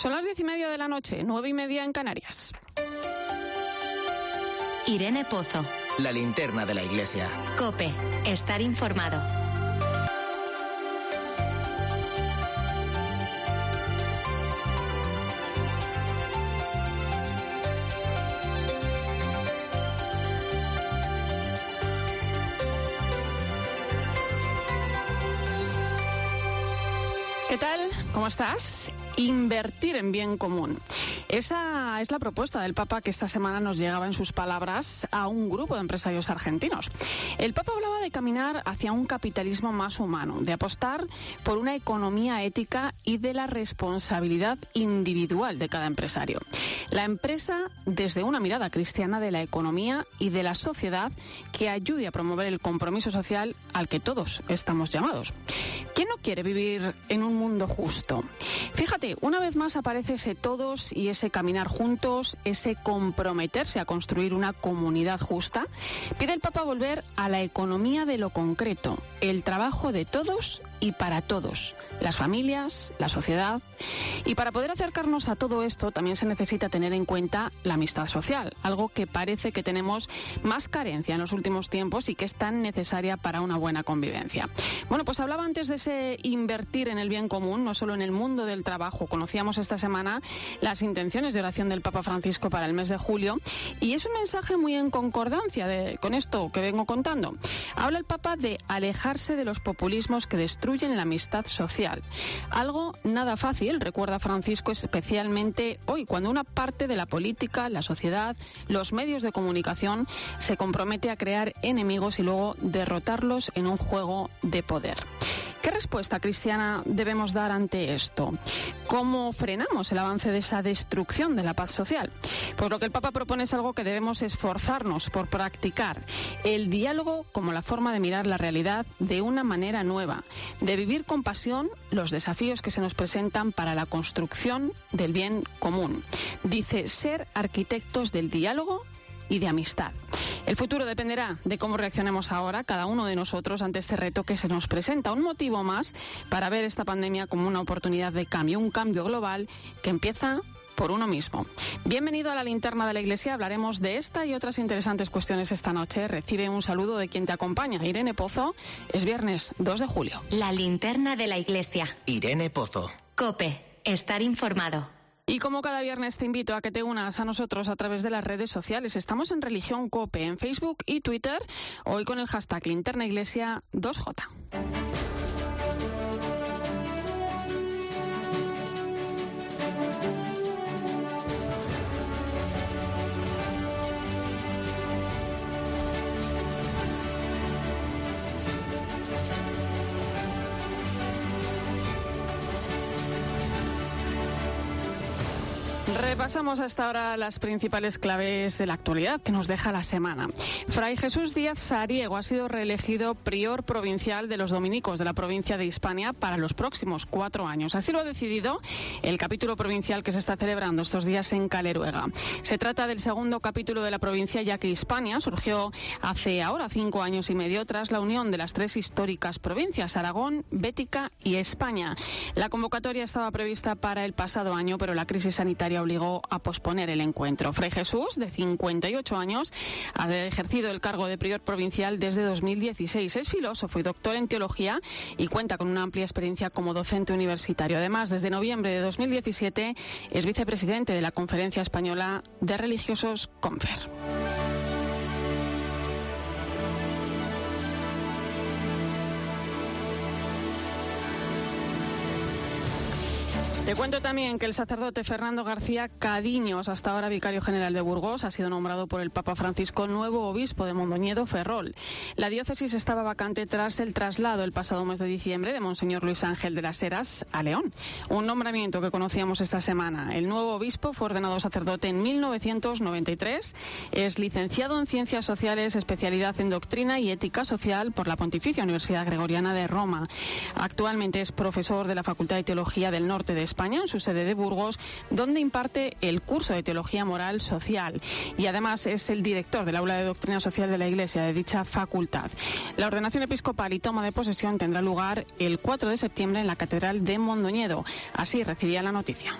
Son las diez y media de la noche, nueve y media en Canarias. Irene Pozo. La linterna de la iglesia. Cope. Estar informado. ¿Qué tal? ¿Cómo estás? Invertir en bien común. Esa es la propuesta del Papa que esta semana nos llegaba en sus palabras a un grupo de empresarios argentinos. El Papa hablaba de caminar hacia un capitalismo más humano, de apostar por una economía ética y de la responsabilidad individual de cada empresario. La empresa desde una mirada cristiana de la economía y de la sociedad que ayude a promover el compromiso social al que todos estamos llamados. ¿Quién no quiere vivir en un mundo justo? Fíjate, una vez más aparece ese todos y ese caminar juntos, ese comprometerse a construir una comunidad justa. Pide el Papa volver a la economía de lo concreto, el trabajo de todos y para todos, las familias, la sociedad. Y para poder acercarnos a todo esto también se necesita tener en cuenta la amistad social, algo que parece que tenemos más carencia en los últimos tiempos y que es tan necesaria para una buena convivencia. Bueno, pues hablaba antes de ese invertir en el bien común, no solo en el mundo del trabajo. Conocíamos esta semana las intenciones de oración del Papa Francisco para el mes de julio y es un mensaje muy en concordancia de, con esto que vengo contando. Habla el Papa de alejarse de los populismos que destruyen la amistad social. Algo nada fácil, recuerda Francisco, especialmente hoy, cuando una parte de la política, la sociedad, los medios de comunicación se compromete a crear enemigos y luego derrotarlos en un juego de poder. ¿Qué respuesta cristiana debemos dar ante esto? ¿Cómo frenamos el avance de esa destrucción de la paz social? Pues lo que el Papa propone es algo que debemos esforzarnos por practicar, el diálogo como la forma de mirar la realidad de una manera nueva, de vivir con pasión los desafíos que se nos presentan para la construcción del bien común. Dice ser arquitectos del diálogo y de amistad. El futuro dependerá de cómo reaccionemos ahora, cada uno de nosotros, ante este reto que se nos presenta. Un motivo más para ver esta pandemia como una oportunidad de cambio, un cambio global que empieza por uno mismo. Bienvenido a la linterna de la iglesia. Hablaremos de esta y otras interesantes cuestiones esta noche. Recibe un saludo de quien te acompaña, Irene Pozo. Es viernes 2 de julio. La linterna de la iglesia. Irene Pozo. Cope. Estar informado. Y como cada viernes te invito a que te unas a nosotros a través de las redes sociales. Estamos en Religión Cope en Facebook y Twitter, hoy con el hashtag Linterna Iglesia 2J. Repasamos hasta ahora las principales claves de la actualidad que nos deja la semana. Fray Jesús Díaz Sariego ha sido reelegido prior provincial de los dominicos de la provincia de Hispania para los próximos cuatro años. Así lo ha decidido el capítulo provincial que se está celebrando estos días en Caleruega. Se trata del segundo capítulo de la provincia ya que Hispania surgió hace ahora cinco años y medio tras la unión de las tres históricas provincias, Aragón, Bética y España. La convocatoria estaba prevista para el pasado año, pero la crisis sanitaria obligó a posponer el encuentro. Fray Jesús, de 58 años, ha ejercido el cargo de prior provincial desde 2016. Es filósofo y doctor en teología y cuenta con una amplia experiencia como docente universitario. Además, desde noviembre de 2017 es vicepresidente de la Conferencia Española de Religiosos Confer. Te cuento también que el sacerdote Fernando García Cadiños, hasta ahora vicario general de Burgos, ha sido nombrado por el Papa Francisco nuevo obispo de Mondoñedo Ferrol. La diócesis estaba vacante tras el traslado el pasado mes de diciembre de Monseñor Luis Ángel de las Heras a León. Un nombramiento que conocíamos esta semana. El nuevo obispo fue ordenado sacerdote en 1993. Es licenciado en Ciencias Sociales, especialidad en Doctrina y Ética Social por la Pontificia Universidad Gregoriana de Roma. Actualmente es profesor de la Facultad de Teología del Norte de España En su sede de Burgos, donde imparte el curso de Teología Moral Social y además es el director del aula de Doctrina Social de la Iglesia de dicha facultad. La ordenación episcopal y toma de posesión tendrá lugar el 4 de septiembre en la Catedral de Mondoñedo. Así recibía la noticia.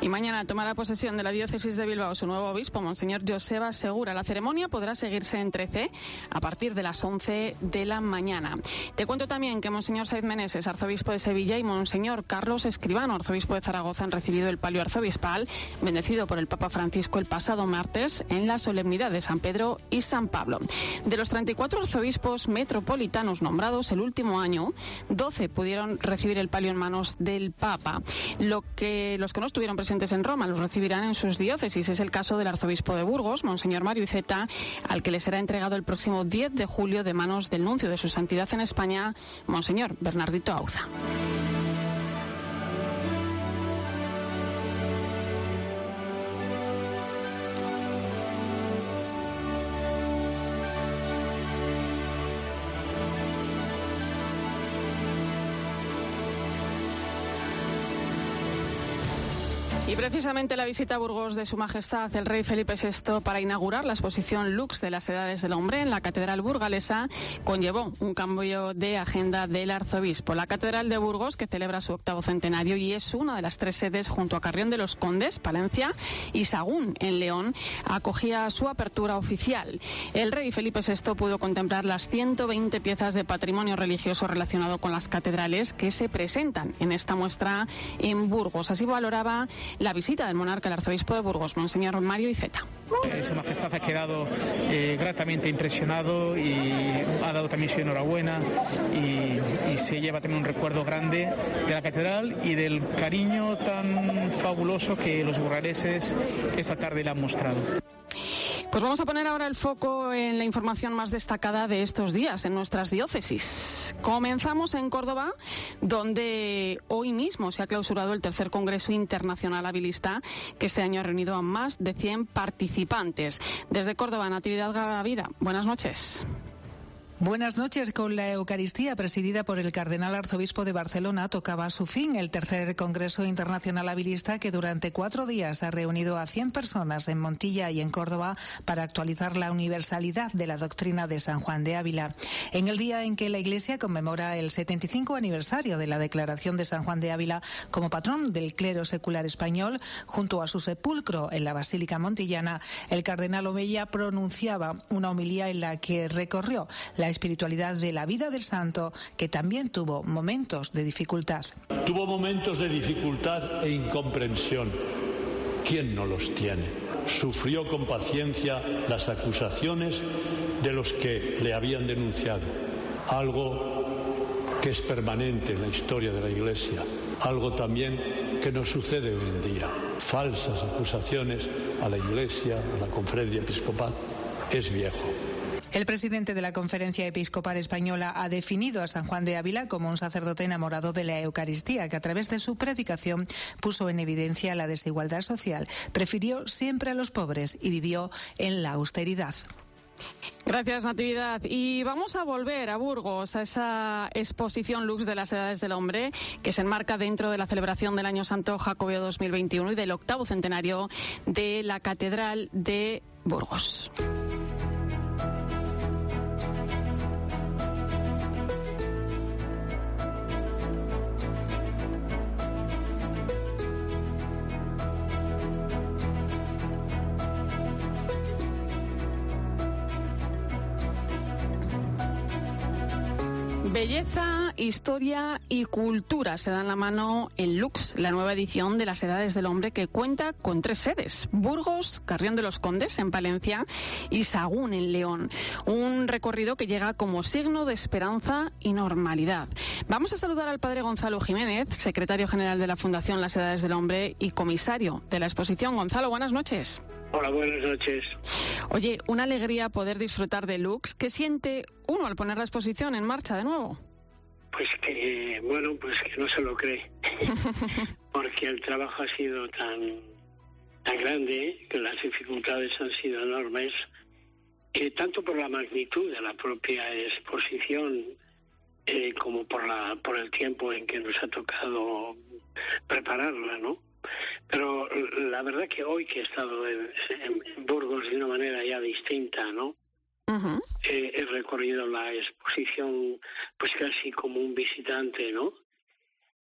Y mañana tomará posesión de la diócesis de Bilbao su nuevo obispo, Monseñor Joseba Segura. La ceremonia podrá seguirse en 13 a partir de las 11 de la mañana. Te cuento también que Monseñor Saiz Meneses, arzobispo de Sevilla, y Monseñor Carlos Escribano, arzobispo de Zaragoza, han recibido el palio arzobispal, bendecido por el Papa Francisco el pasado martes en la solemnidad de San Pedro y San Pablo. De los 34 arzobispos metropolitanos nombrados el último año, 12 pudieron recibir el palio en manos del Papa. Lo que, los que no estuvieron presentes en Roma los recibirán en sus diócesis. Es el caso del arzobispo de Burgos, Monseñor Mario Iceta, al que le será entregado el próximo 10 de julio de manos del nuncio de su santidad en España, Monseñor Bernardito Auza. Precisamente la visita a Burgos de Su Majestad el Rey Felipe VI para inaugurar la exposición Lux de las Edades del Hombre en la Catedral Burgalesa conllevó un cambio de agenda del arzobispo. La Catedral de Burgos, que celebra su octavo centenario y es una de las tres sedes junto a Carrión de los Condes, Palencia y Sagún, en León, acogía su apertura oficial. El Rey Felipe VI pudo contemplar las 120 piezas de patrimonio religioso relacionado con las catedrales que se presentan en esta muestra en Burgos. Así valoraba la visita del monarca al arzobispo de Burgos, Monseñor Mario Iceta. Eh, su Majestad ha quedado eh, gratamente impresionado y ha dado también su enhorabuena y, y, se lleva también un recuerdo grande de la catedral y del cariño tan fabuloso que los burgaleses esta tarde le han mostrado. Pues vamos a poner ahora el foco en la información más destacada de estos días en nuestras diócesis. Comenzamos en Córdoba, donde hoy mismo se ha clausurado el tercer Congreso Internacional Habilista, que este año ha reunido a más de 100 participantes. Desde Córdoba, Natividad Garavira, buenas noches. Buenas noches. Con la Eucaristía presidida por el Cardenal Arzobispo de Barcelona tocaba su fin el tercer Congreso Internacional Habilista que durante cuatro días ha reunido a 100 personas en Montilla y en Córdoba para actualizar la universalidad de la doctrina de San Juan de Ávila. En el día en que la Iglesia conmemora el 75 aniversario de la declaración de San Juan de Ávila como patrón del clero secular español, junto a su sepulcro en la Basílica Montillana, el Cardenal Omeya pronunciaba una homilía en la que recorrió la espiritualidad de la vida del santo, que también tuvo momentos de dificultad. Tuvo momentos de dificultad e incomprensión. ¿Quién no los tiene? Sufrió con paciencia las acusaciones de los que le habían denunciado. Algo que es permanente en la historia de la Iglesia. Algo también que nos sucede hoy en día. Falsas acusaciones a la Iglesia, a la conferencia episcopal. Es viejo. El presidente de la Conferencia Episcopal Española ha definido a San Juan de Ávila como un sacerdote enamorado de la Eucaristía, que a través de su predicación puso en evidencia la desigualdad social, prefirió siempre a los pobres y vivió en la austeridad. Gracias, Natividad. Y vamos a volver a Burgos, a esa exposición Lux de las Edades del Hombre, que se enmarca dentro de la celebración del Año Santo Jacobeo 2021 y del octavo centenario de la Catedral de Burgos. Historia y cultura se dan la mano en Lux, la nueva edición de las Edades del Hombre que cuenta con tres sedes, Burgos, Carrión de los Condes en Palencia y Sagún en León. Un recorrido que llega como signo de esperanza y normalidad. Vamos a saludar al padre Gonzalo Jiménez, secretario general de la Fundación Las Edades del Hombre y comisario de la exposición. Gonzalo, buenas noches. Hola, buenas noches. Oye, una alegría poder disfrutar de Lux. ¿Qué siente uno al poner la exposición en marcha de nuevo? Pues que, bueno, pues que no se lo cree. Porque el trabajo ha sido tan, tan grande, que las dificultades han sido enormes, que tanto por la magnitud de la propia exposición eh, como por, la, por el tiempo en que nos ha tocado prepararla, ¿no? Pero la verdad que hoy que he estado en, en Burgos de una manera ya distinta, ¿no? Ujú. Eh, he recorrido la exposición pues casi como un visitante, ¿no?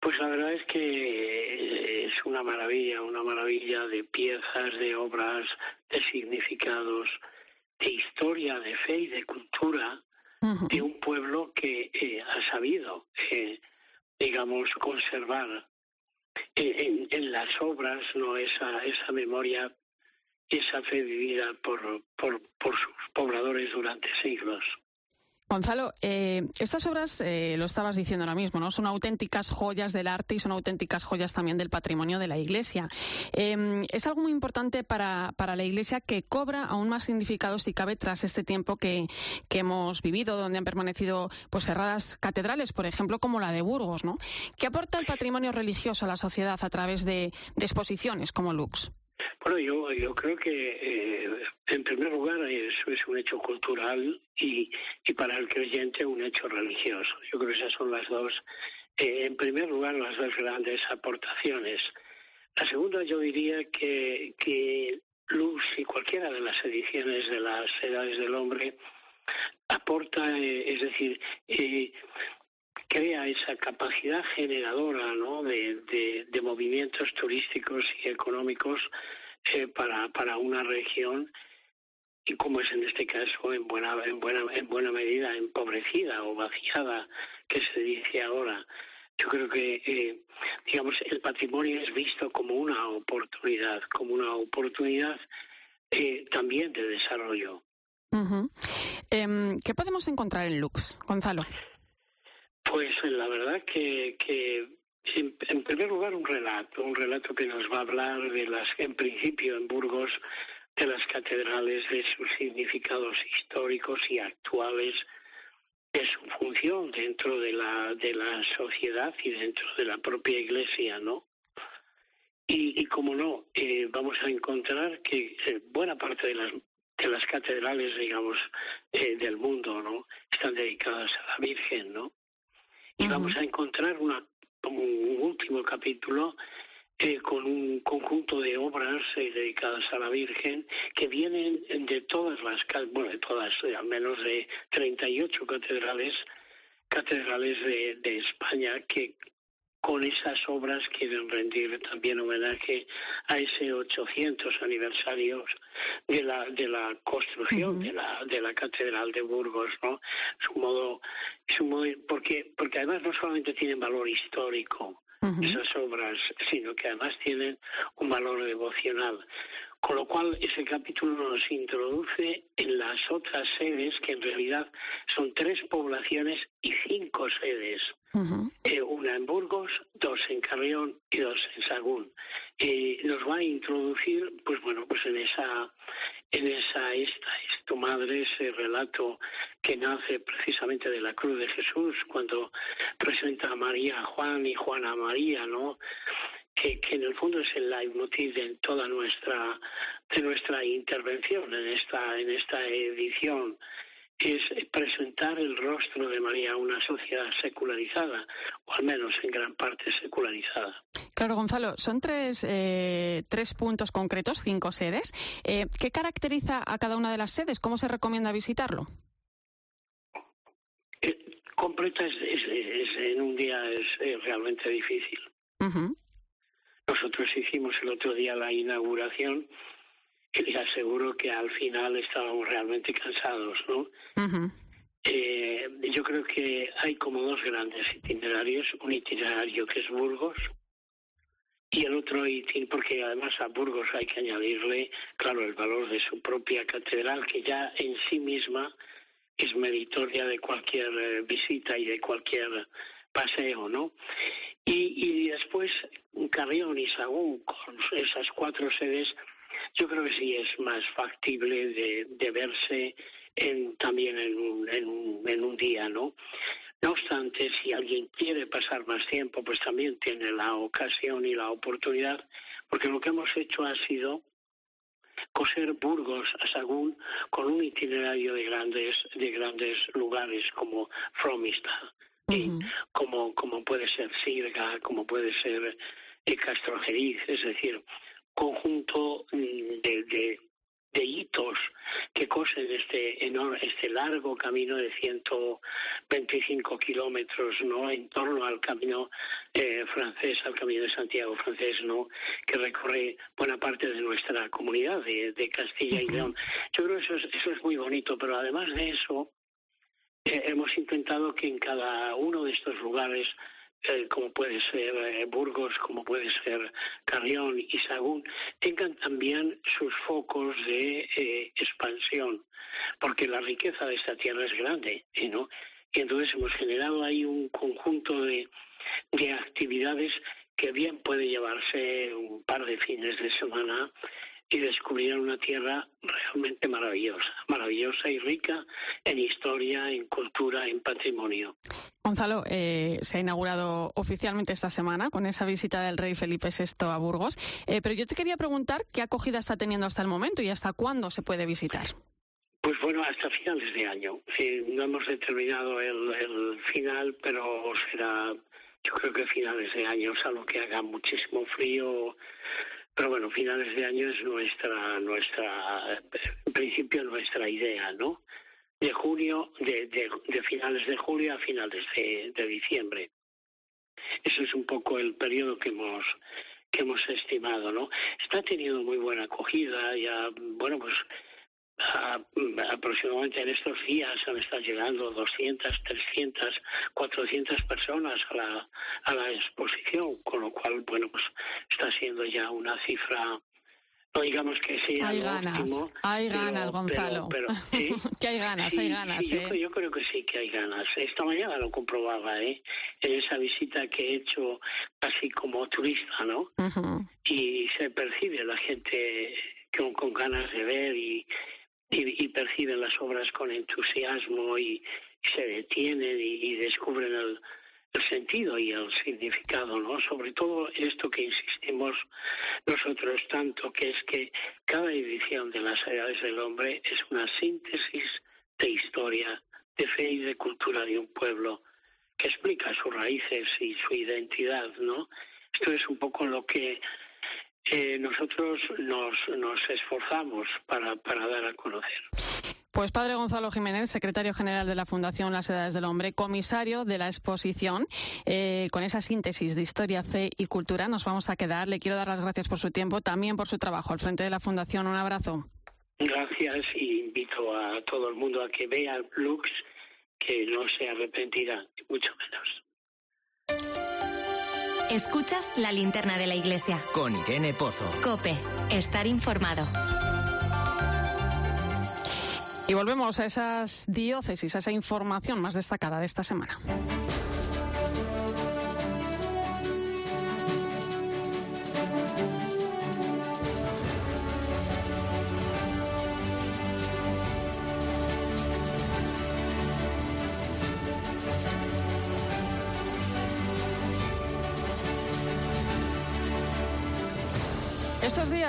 Pues la verdad es que es una maravilla, una maravilla de piezas, de obras, de significados, de historia, de fe y de cultura de un pueblo que eh, ha sabido, eh, digamos, conservar en, en, las obras no esa, esa memoria, esa fe vivida por, por, por sus pobladores durante siglos. Gonzalo, eh, estas obras, eh, lo estabas diciendo ahora mismo, ¿no? Son auténticas joyas del arte y son auténticas joyas también del patrimonio de la Iglesia. Eh, es algo muy importante para, para, la Iglesia que cobra aún más significado si cabe tras este tiempo que, que hemos vivido, donde han permanecido pues cerradas catedrales, por ejemplo, como la de Burgos, ¿no? ¿Qué aporta el patrimonio religioso a la sociedad a través de, de exposiciones como Lux? Bueno, yo, yo creo que eh, en primer lugar eso es un hecho cultural y, y para el creyente un hecho religioso. Yo creo que esas son las dos, eh, en primer lugar, las dos grandes aportaciones. La segunda yo diría que, que Luz y cualquiera de las ediciones de las Edades del Hombre aporta, eh, es decir, crea esa capacidad generadora ¿no? de, de movimientos turísticos y económicos eh, para, para una región y como es en este caso en buena en buena en buena medida empobrecida o vaciada que se dice ahora yo creo que eh, digamos el patrimonio es visto como una oportunidad como una oportunidad eh, también de desarrollo uh -huh. ¿qué podemos encontrar en Lux Gonzalo? pues la verdad que, que en, en, primer lugar, un relato, un relato que nos va a hablar de las, en principio en Burgos, de las catedrales, de sus significados históricos y actuales, de su función dentro de la, de la sociedad y dentro de la propia iglesia, ¿no? Y, y como no, eh, vamos a encontrar que eh, buena parte de las de las catedrales, digamos, eh, del mundo, ¿no? Están dedicadas a la Virgen, ¿no? Y uh -huh. vamos a encontrar una un último capítulo eh, con un conjunto de obras eh, dedicadas a la Virgen que vienen de todas las, bueno, de todas, eh, al menos de 38 catedrales, catedrales de, de España que con esas obras quieren rendir también homenaje a ese 800 aniversarios de la de la construcción uh -huh. de la de la catedral de Burgos no su modo su modo porque porque además no solamente tienen valor histórico uh -huh. esas obras sino que además tienen un valor devocional con lo cual ese capítulo nos introduce en las otras sedes, que en realidad son tres poblaciones y cinco sedes. Uh -huh. eh, una en Burgos, dos en Carrión y dos en Sagún. Eh, nos va a introducir, pues bueno, pues en esa, en esa, esta es tu madre, ese relato que nace precisamente de la cruz de Jesús, cuando presenta a María a Juan y Juan a María, ¿no? Que, que, en el fondo es el leitmotiv de toda nuestra de nuestra intervención en esta en esta edición es presentar el rostro de María a una sociedad secularizada, o al menos en gran parte secularizada. Claro, Gonzalo, son tres, eh, tres puntos concretos, cinco sedes. Eh, ¿Qué caracteriza a cada una de las sedes? ¿Cómo se recomienda visitarlo? Eh, completa es, es, es, en un día es, realmente difícil. Uh -huh. Nosotros hicimos el otro día la inauguración y les aseguro que al final estábamos realmente cansados, ¿no? Uh -huh. eh, yo creo que hay como dos grandes itinerarios, un itinerario que es Burgos y el otro itinerario, porque además a Burgos hay que añadirle, claro, el valor de su propia catedral, que ya en sí misma es meritoria de cualquier eh, visita y de cualquier paseo, ¿no? Y, y después Carrión y Sagún, con esas cuatro sedes, yo creo que sí es más factible de, verse en, también en un, en, un, en un día, ¿no? No obstante, si alguien quiere pasar más tiempo, pues también tiene la ocasión y la oportunidad, porque lo que hemos hecho ha sido coser Burgos a Sagún con un itinerario de grandes de grandes lugares como Uh -huh. como como puede ser Sirga, como puede ser eh, Castrojeriz, es decir, conjunto de, de, de hitos que cosen este enorme, este largo camino de 125 kilómetros, ¿no? En torno al camino eh, francés, al camino de Santiago francés, ¿no? Que recorre buena parte de nuestra comunidad de, Castilla y León. Yo creo que eso es, eso es muy bonito, pero además de eso, hemos intentado que en cada uno de estos lugares eh, como puede ser eh, Burgos, como puede ser Carrión y Sagún, tengan también sus focos de eh, expansión, porque la riqueza de esta tierra es grande, ¿no? Y entonces hemos generado ahí un conjunto de, de actividades que bien puede llevarse un par de fines de semana y descubrir una tierra realmente maravillosa, maravillosa y rica en historia, en cultura, en patrimonio. Gonzalo, eh, se ha inaugurado oficialmente esta semana con esa visita del rey Felipe VI a Burgos, eh, pero yo te quería preguntar qué acogida está teniendo hasta el momento y hasta cuándo se puede visitar. Pues bueno, hasta finales de año. Sí, no hemos determinado el, el final, pero será, yo creo que finales de año, salvo que haga muchísimo frío pero bueno, finales de año es nuestra, nuestra, en principio nuestra idea, ¿no? De junio, de, de, finales de julio a finales de, de diciembre. Eso es un poco el periodo que hemos que hemos estimado, ¿no? Está teniendo muy buena acogida, ya, bueno, pues aproximadamente en estos días han estado llegando 200, 300, 400 personas a la, a la exposición, con lo cual, bueno, pues está siendo ya una cifra no digamos que sea hay ganas, hay ganas, Gonzalo. que hay ganas, hay ganas. ¿eh? yo, creo que sí que hay ganas. Esta mañana lo comprobaba, ¿eh? En esa visita que he hecho casi como turista, ¿no? Y se percibe la gente con, con ganas de ver y, y, perciben las obras con entusiasmo y, se detienen y, descubren el, sentido y el significado, ¿no? Sobre todo esto que insistimos nosotros tanto, que es que cada edición de las edades del hombre es una síntesis de historia, de fe y de cultura de un pueblo que explica sus raíces y su identidad, ¿no? Esto es un poco lo que nosotros nos, nos esforzamos para, para dar a conocer. Pues padre Gonzalo Jiménez, secretario general de la Fundación Las Edades del Hombre, comisario de la exposición, eh, con esa síntesis de historia, fe y cultura nos vamos a quedar. Le quiero dar las gracias por su tiempo, también por su trabajo al frente de la Fundación. Un abrazo. Gracias y invito a todo el mundo a que vea Lux, que no se arrepentirá, mucho menos. Escuchas la linterna de la iglesia. Con Irene Pozo. Cope, estar informado. Y volvemos a esas diócesis, a esa información más destacada de esta semana.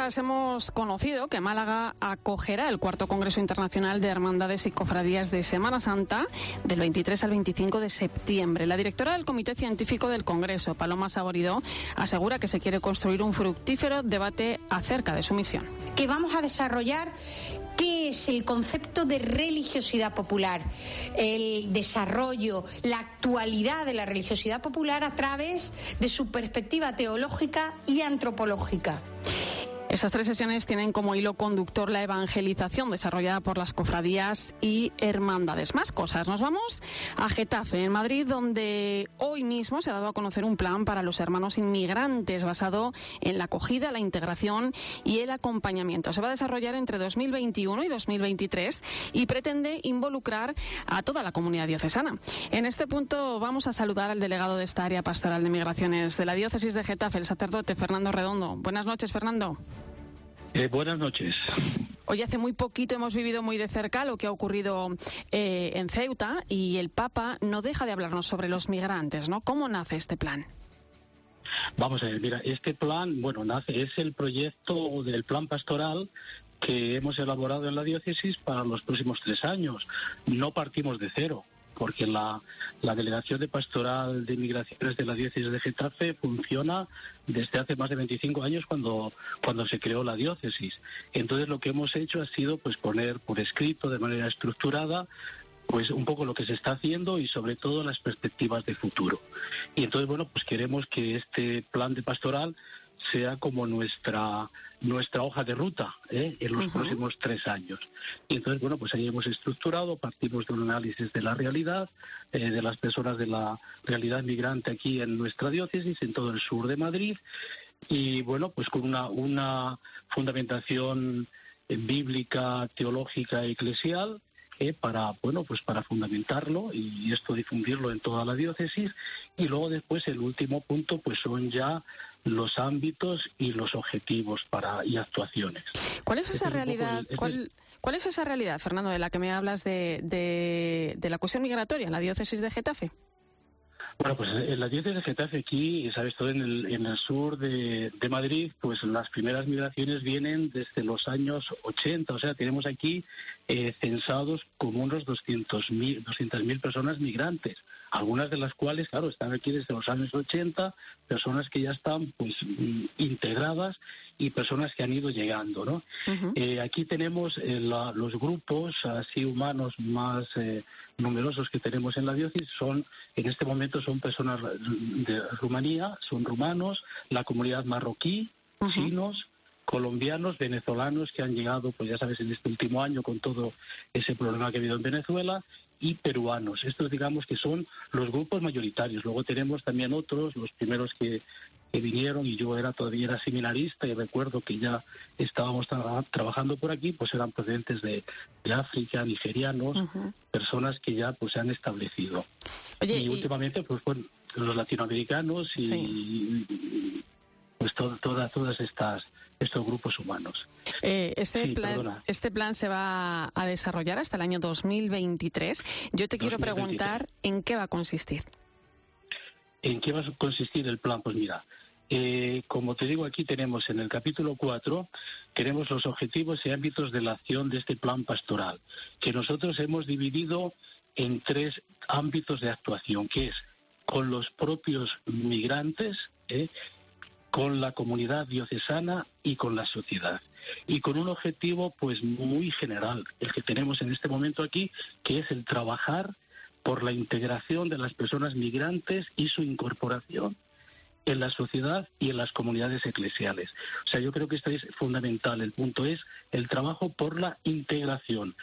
Hemos conocido que Málaga acogerá el cuarto Congreso Internacional de Hermandades y Cofradías de Semana Santa del 23 al 25 de septiembre. La directora del Comité Científico del Congreso, Paloma Saboridó, asegura que se quiere construir un fructífero debate acerca de su misión. Que vamos a desarrollar qué es el concepto de religiosidad popular, el desarrollo, la actualidad de la religiosidad popular a través de su perspectiva teológica y antropológica. Esas tres sesiones tienen como hilo conductor la evangelización desarrollada por las cofradías y hermandades. Más cosas. Nos vamos a Getafe, en Madrid, donde hoy mismo se ha dado a conocer un plan para los hermanos inmigrantes basado en la acogida, la integración y el acompañamiento. Se va a desarrollar entre 2021 y 2023 y pretende involucrar a toda la comunidad diocesana. En este punto vamos a saludar al delegado de esta área pastoral de migraciones de la diócesis de Getafe, el sacerdote Fernando Redondo. Buenas noches, Fernando. Eh, buenas noches. Hoy hace muy poquito hemos vivido muy de cerca lo que ha ocurrido eh, en Ceuta y el Papa no deja de hablarnos sobre los migrantes, ¿no? ¿Cómo nace este plan? Vamos a ver, mira, este plan, bueno, nace, es el proyecto del plan pastoral que hemos elaborado en la diócesis para los próximos tres años. No partimos de cero. Porque la, la Delegación de Pastoral de Migraciones de la Diócesis de Getafe funciona desde hace más de 25 años cuando, cuando se creó la diócesis. Entonces lo que hemos hecho ha sido pues poner por escrito de manera estructurada pues un poco lo que se está haciendo y sobre todo las perspectivas de futuro. Y entonces, bueno, pues queremos que este plan de pastoral sea como nuestra nuestra hoja de ruta ¿eh? en los próximos tres años. Y entonces, bueno, pues ahí hemos estructurado, partimos de un análisis de la realidad, eh, de las personas de la realidad migrante aquí en nuestra diócesis, en todo el sur de Madrid, y bueno, pues con una, una fundamentación bíblica, teológica, eclesial, para bueno pues para fundamentarlo y esto difundirlo en toda la diócesis y luego después el último punto pues son ya los ámbitos y los objetivos para y actuaciones. ¿Cuál es esa realidad? ¿Cuál, ¿Cuál es esa realidad, Fernando, de la que me hablas de, de, de la cuestión migratoria en la diócesis de Getafe? Bueno, pues en la diócesis de Getafe aquí, sabes, todo en el, en el sur de, de, Madrid, pues las primeras migraciones vienen desde los años 80, o sea, tenemos aquí eh, censados como unos 200.000 200 personas migrantes, algunas de las cuales, claro, están aquí desde los años 80, personas que ya están pues mm, integradas y personas que han ido llegando, ¿no? eh, aquí tenemos eh, la, los grupos así humanos más eh, numerosos que tenemos en la diócesis son, en este momento son personas de Rumanía, son rumanos, la comunidad marroquí, chinos, colombianos, venezolanos que han llegado, pues ya sabes, en este último año con todo ese problema que ha habido en Venezuela y peruanos. Estos digamos que son los grupos mayoritarios. Luego tenemos también otros, los primeros que, vinieron y yo era todavía era seminarista y recuerdo que ya estábamos trabajando por aquí, pues eran procedentes de, África, nigerianos, personas que ya pues se han establecido. y, últimamente pues bueno, los latinoamericanos y, pues todas todas estas estos grupos humanos. Eh, este, plan, este plan se va a desarrollar hasta el año 2023. Yo te quiero preguntar en qué va a consistir. ¿En qué va a consistir el plan? Pues mira, eh, como te digo, aquí tenemos en el capítulo 4, tenemos los objetivos y ámbitos de la acción de este plan pastoral, que nosotros hemos dividido en tres ámbitos de actuación, que es con los propios migrantes, ¿eh? Con la comunidad diocesana y con la sociedad. Y con un objetivo pues muy general, el que tenemos en este momento aquí, que es el trabajar por la integración de las personas migrantes y su incorporación en la sociedad y en las comunidades eclesiales. O sea, yo creo que esto es fundamental. El punto es el trabajo por la integración.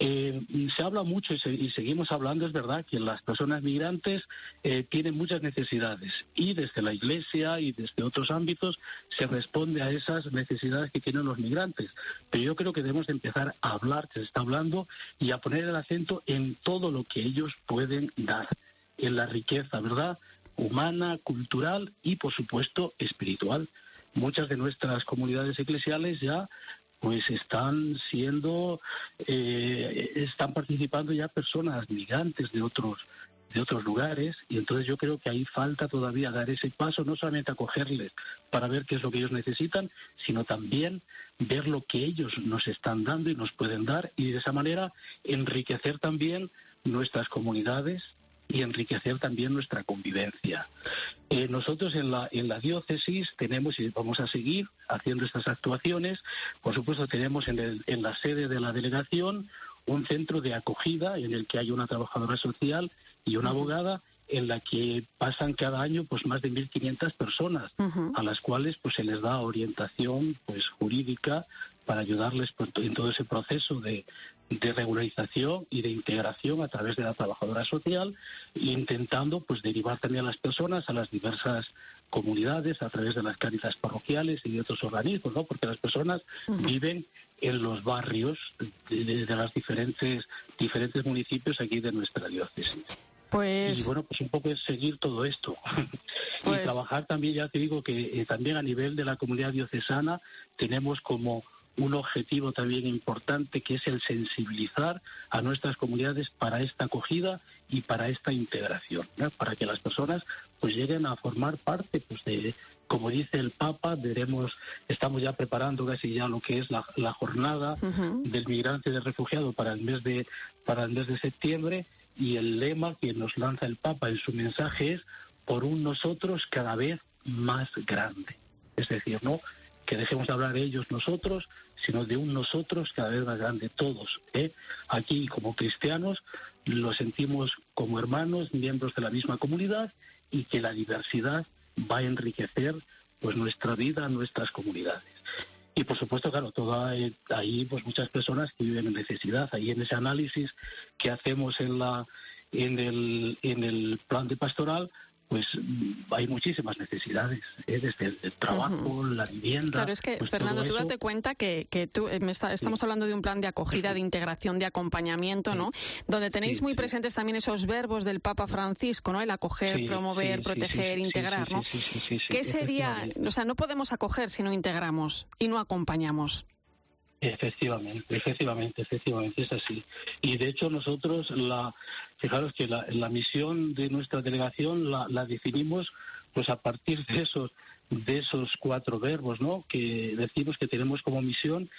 Eh, se habla mucho y, seguimos hablando, es verdad, que las personas migrantes eh, tienen muchas necesidades y desde la Iglesia y desde otros ámbitos se responde a esas necesidades que tienen los migrantes. Pero yo creo que debemos empezar a hablar, se está hablando, y a poner el acento en todo lo que ellos pueden dar, en la riqueza, ¿verdad? Humana, cultural y, por supuesto, espiritual. Muchas de nuestras comunidades eclesiales ya pues están siendo, eh, están participando ya personas migrantes de otros de otros lugares y entonces yo creo que ahí falta todavía dar ese paso, no solamente acogerles para ver qué es lo que ellos necesitan, sino también ver lo que ellos nos están dando y nos pueden dar y de esa manera enriquecer también nuestras comunidades, y enriquecer también nuestra convivencia. Eh, nosotros en la, en la diócesis tenemos y vamos a seguir haciendo estas actuaciones. Por supuesto, tenemos en, el, en la sede de la delegación un centro de acogida en el que hay una trabajadora social y una abogada en la que pasan cada año pues más de 1.500 personas a las cuales pues se les da orientación pues jurídica para ayudarles pues, en todo ese proceso de, de regularización y de integración a través de la trabajadora social, intentando pues derivar también a las personas a las diversas comunidades a través de las cáritas parroquiales y de otros organismos, ¿no? Porque las personas viven en los barrios de, de, los diferentes diferentes municipios aquí de nuestra diócesis. Pues... Y bueno, pues un poco es seguir todo esto. Pues y trabajar también, ya te digo que eh, también a nivel de la comunidad diocesana tenemos como un objetivo también importante que es el sensibilizar a nuestras comunidades para esta acogida y para esta integración, para que las personas pues lleguen a formar parte pues de como dice el Papa, veremos, estamos ya preparando casi ya lo que es la, la jornada del migrante y del refugiado para el mes de para el mes de septiembre y el lema que nos lanza el Papa en su mensaje es por un nosotros cada vez más grande. Es decir, no que dejemos de hablar de ellos nosotros, sino de un nosotros cada vez más grande, todos. ¿eh? Aquí como cristianos lo sentimos como hermanos, miembros de la misma comunidad y que la diversidad va a enriquecer pues nuestra vida, nuestras comunidades. Y por supuesto, claro, toda ahí pues muchas personas que viven en necesidad, ahí en ese análisis que hacemos en la en el en el plan de pastoral, pues mm, hay muchísimas necesidades, ¿eh? desde el trabajo, la vivienda. Claro, es que, pues Fernando, tú eso- date cuenta que, que tú, eh, me está- estamos hablando de un plan de acogida, de integración, de acompañamiento, ¿no? Donde tenéis Sí, muy sí. presentes también esos verbos del Papa Francisco, ¿no? El acoger, Sí, promover, proteger, sí, sí, integrar, sí, ¿no? sí, sí, sí, sí, ¿Qué sería? O sea, no podemos acoger si no integramos y no acompañamos. Efectivamente, efectivamente, efectivamente, es así. Y de hecho nosotros, la, fijaros que la, la misión de nuestra delegación la, la definimos pues a partir de esos de esos cuatro verbos, ¿no? Que decimos que tenemos como misión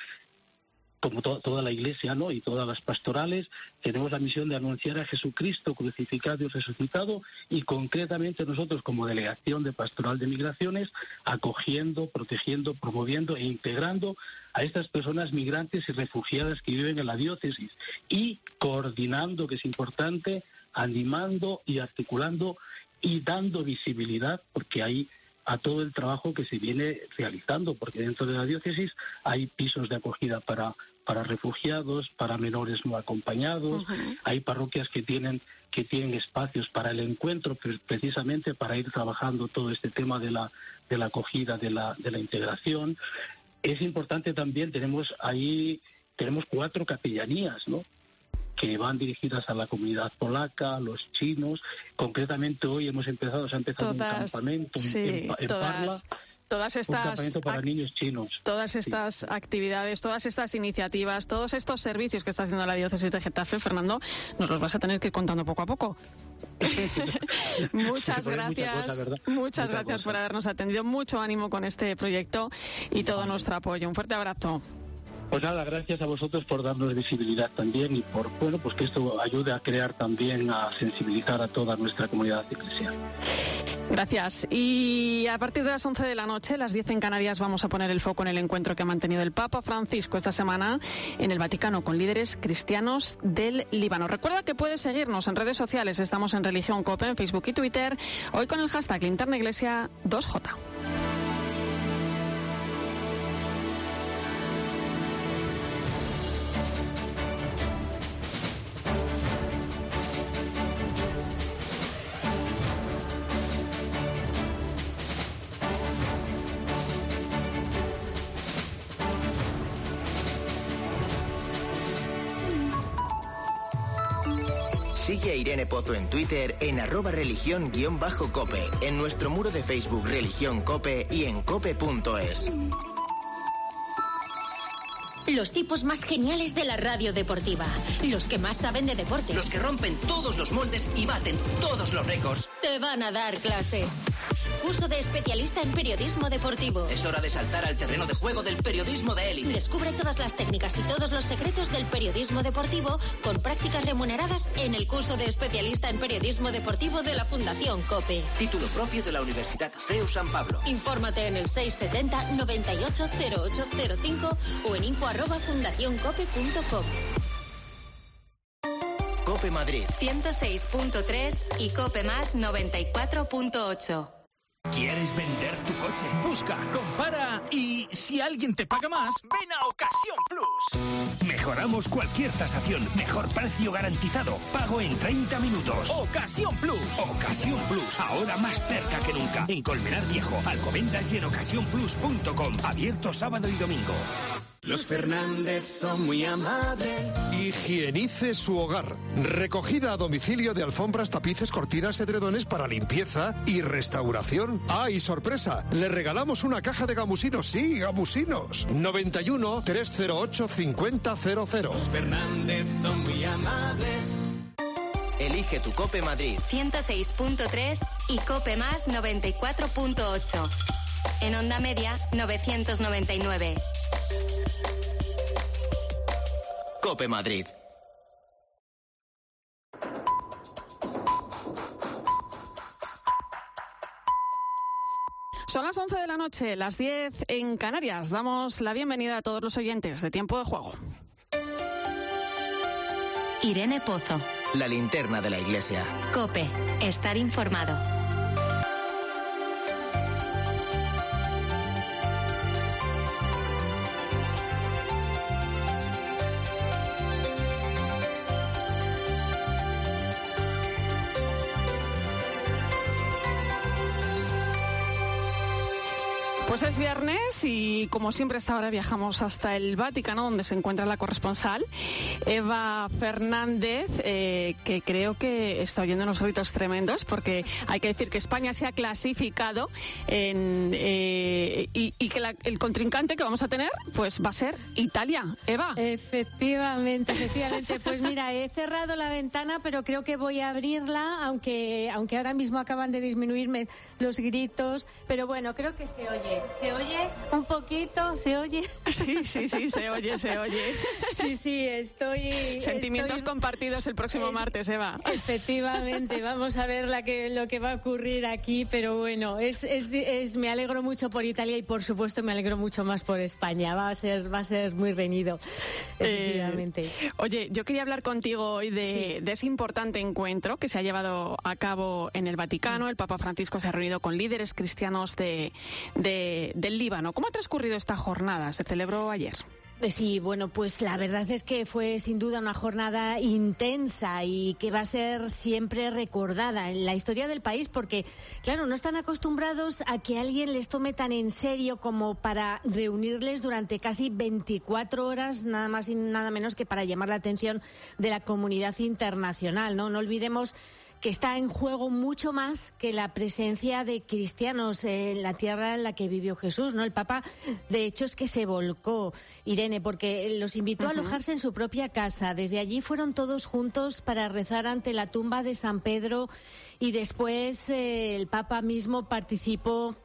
como to- toda la iglesia ¿no? y todas las pastorales, tenemos la misión de anunciar a Jesucristo crucificado y resucitado y concretamente nosotros como delegación de pastoral de migraciones, acogiendo, protegiendo, promoviendo e integrando a estas personas migrantes y refugiadas que viven en la diócesis y coordinando, que es importante, animando y articulando y dando visibilidad, porque hay a todo el trabajo que se viene realizando, porque dentro de la diócesis hay pisos de acogida para, para refugiados, para menores no acompañados, hay parroquias que tienen que tienen espacios para el encuentro, pre- precisamente para ir trabajando todo este tema de la, de la acogida, de la, de la integración. Es importante también, tenemos ahí, tenemos cuatro capellanías, ¿no? Que van dirigidas a la comunidad polaca, a los chinos. Concretamente hoy hemos empezado, se ha empezado un Todas, campamento en- sí, en, en Parla, todas, todas estas campamento para ac- niños chinos. Todas estas actividades, todas estas iniciativas, todos estos servicios que está haciendo la diócesis de Getafe, Fernando, nos los vas a tener que ir contando poco a poco. muchas mucha gracias, muchas Mucha gracias cosa. por habernos atendido, mucho ánimo con este proyecto y todo nuestro apoyo. Un fuerte abrazo. Pues nada, gracias a vosotros por darnos visibilidad también y por, bueno, pues que esto ayude a crear también, a sensibilizar a toda nuestra comunidad eclesial. Gracias. Y a partir de las 11 de la noche, las 10 en Canarias, vamos a poner el foco en el encuentro que ha mantenido el Papa Francisco esta semana en el Vaticano con líderes cristianos del Líbano. Recuerda que puedes seguirnos en redes sociales. Estamos en Religión Cope, en Facebook y Twitter. Hoy con el hashtag Linterna Iglesia 2J. Irene Pozo en Twitter en arroba religión-cope, en nuestro muro de Facebook Religión Cope y en cope.es. Los tipos más geniales de la radio deportiva. Los que más saben de deportes. Los que rompen todos los moldes y baten todos los récords. Te van a dar clase. Curso de especialista en periodismo deportivo. Es hora de saltar al terreno de juego del periodismo de élite. Descubre todas las técnicas y todos los secretos del periodismo deportivo con prácticas remuneradas en el curso de especialista en periodismo deportivo de la Fundación COPE. Título propio de la Universidad CEU San Pablo. Infórmate en el 670 98 0805 o en info arroba fundacioncope.com. Cope Madrid. 106.3 y Cope Más 94.8. ¿Quieres vender tu coche? Busca, compara y si alguien te paga más, ven a Ocasión Plus. Mejoramos cualquier tasación, mejor precio garantizado, pago en 30 minutos. Ocasión Plus. Ocasión Plus, ahora más cerca que nunca. En Colmenar Viejo, Alcobendas y en ocasiónplus.com. Abierto sábado y domingo. Los Fernández son muy amables. Higienice su hogar. Recogida a domicilio de alfombras, tapices, cortinas, edredones para limpieza y restauración. ¡Ah, y sorpresa! Le regalamos una caja de gamusinos. Sí, gamusinos. 91 308 5000. Los Fernández son muy amables. Elige tu Cope Madrid. 106.3 y Cope Más 94.8. En onda media 999. Cope Madrid. Son las 11 de la noche, las 10 en Canarias. Damos la bienvenida a todos los oyentes de Tiempo de Juego. Irene Pozo. La linterna de la iglesia. Cope, estar informado. Viernes y como siempre hasta ahora viajamos hasta el Vaticano donde se encuentra la corresponsal Eva Fernández eh, que creo que está oyendo unos gritos tremendos porque hay que decir que España se ha clasificado en, eh, y, y, que la, el contrincante que vamos a tener pues va a ser Italia. Eva. Efectivamente, efectivamente. Pues mira, he cerrado la ventana pero creo que voy a abrirla aunque, aunque ahora mismo acaban de disminuirme los gritos pero bueno, creo que se oye. ¿Se oye? Un poquito, ¿se oye? Sí, sí, sí, se oye, se oye. Sí, sí, estoy... Sentimientos estoy... compartidos el próximo martes, Eva. Efectivamente, vamos a ver la que, lo que va a ocurrir aquí, pero bueno, es, es, es, me alegro mucho por Italia y por supuesto me alegro mucho más por España. Va a ser, va a ser muy reñido, efectivamente. Eh, oye, yo quería hablar contigo hoy de, sí. de, ese importante encuentro que se ha llevado a cabo en el Vaticano. El Papa Francisco se ha reunido con líderes cristianos de, de del Líbano. ¿Cómo ha transcurrido esta jornada? Se celebró ayer. Sí, bueno, pues la verdad es que fue sin duda una jornada intensa y que va a ser siempre recordada en la historia del país porque, claro, no están acostumbrados a que alguien les tome tan en serio como para reunirles durante casi 24 horas, nada más y nada menos que para llamar la atención de la comunidad internacional, ¿no? No olvidemos que está en juego mucho más que la presencia de cristianos en la tierra en la que vivió Jesús, ¿no? El Papa, de hecho, es que se volcó, Irene, porque los invitó uh -huh. a alojarse en su propia casa. Desde allí fueron todos juntos para rezar ante la tumba de San Pedro y después eh, el Papa mismo participó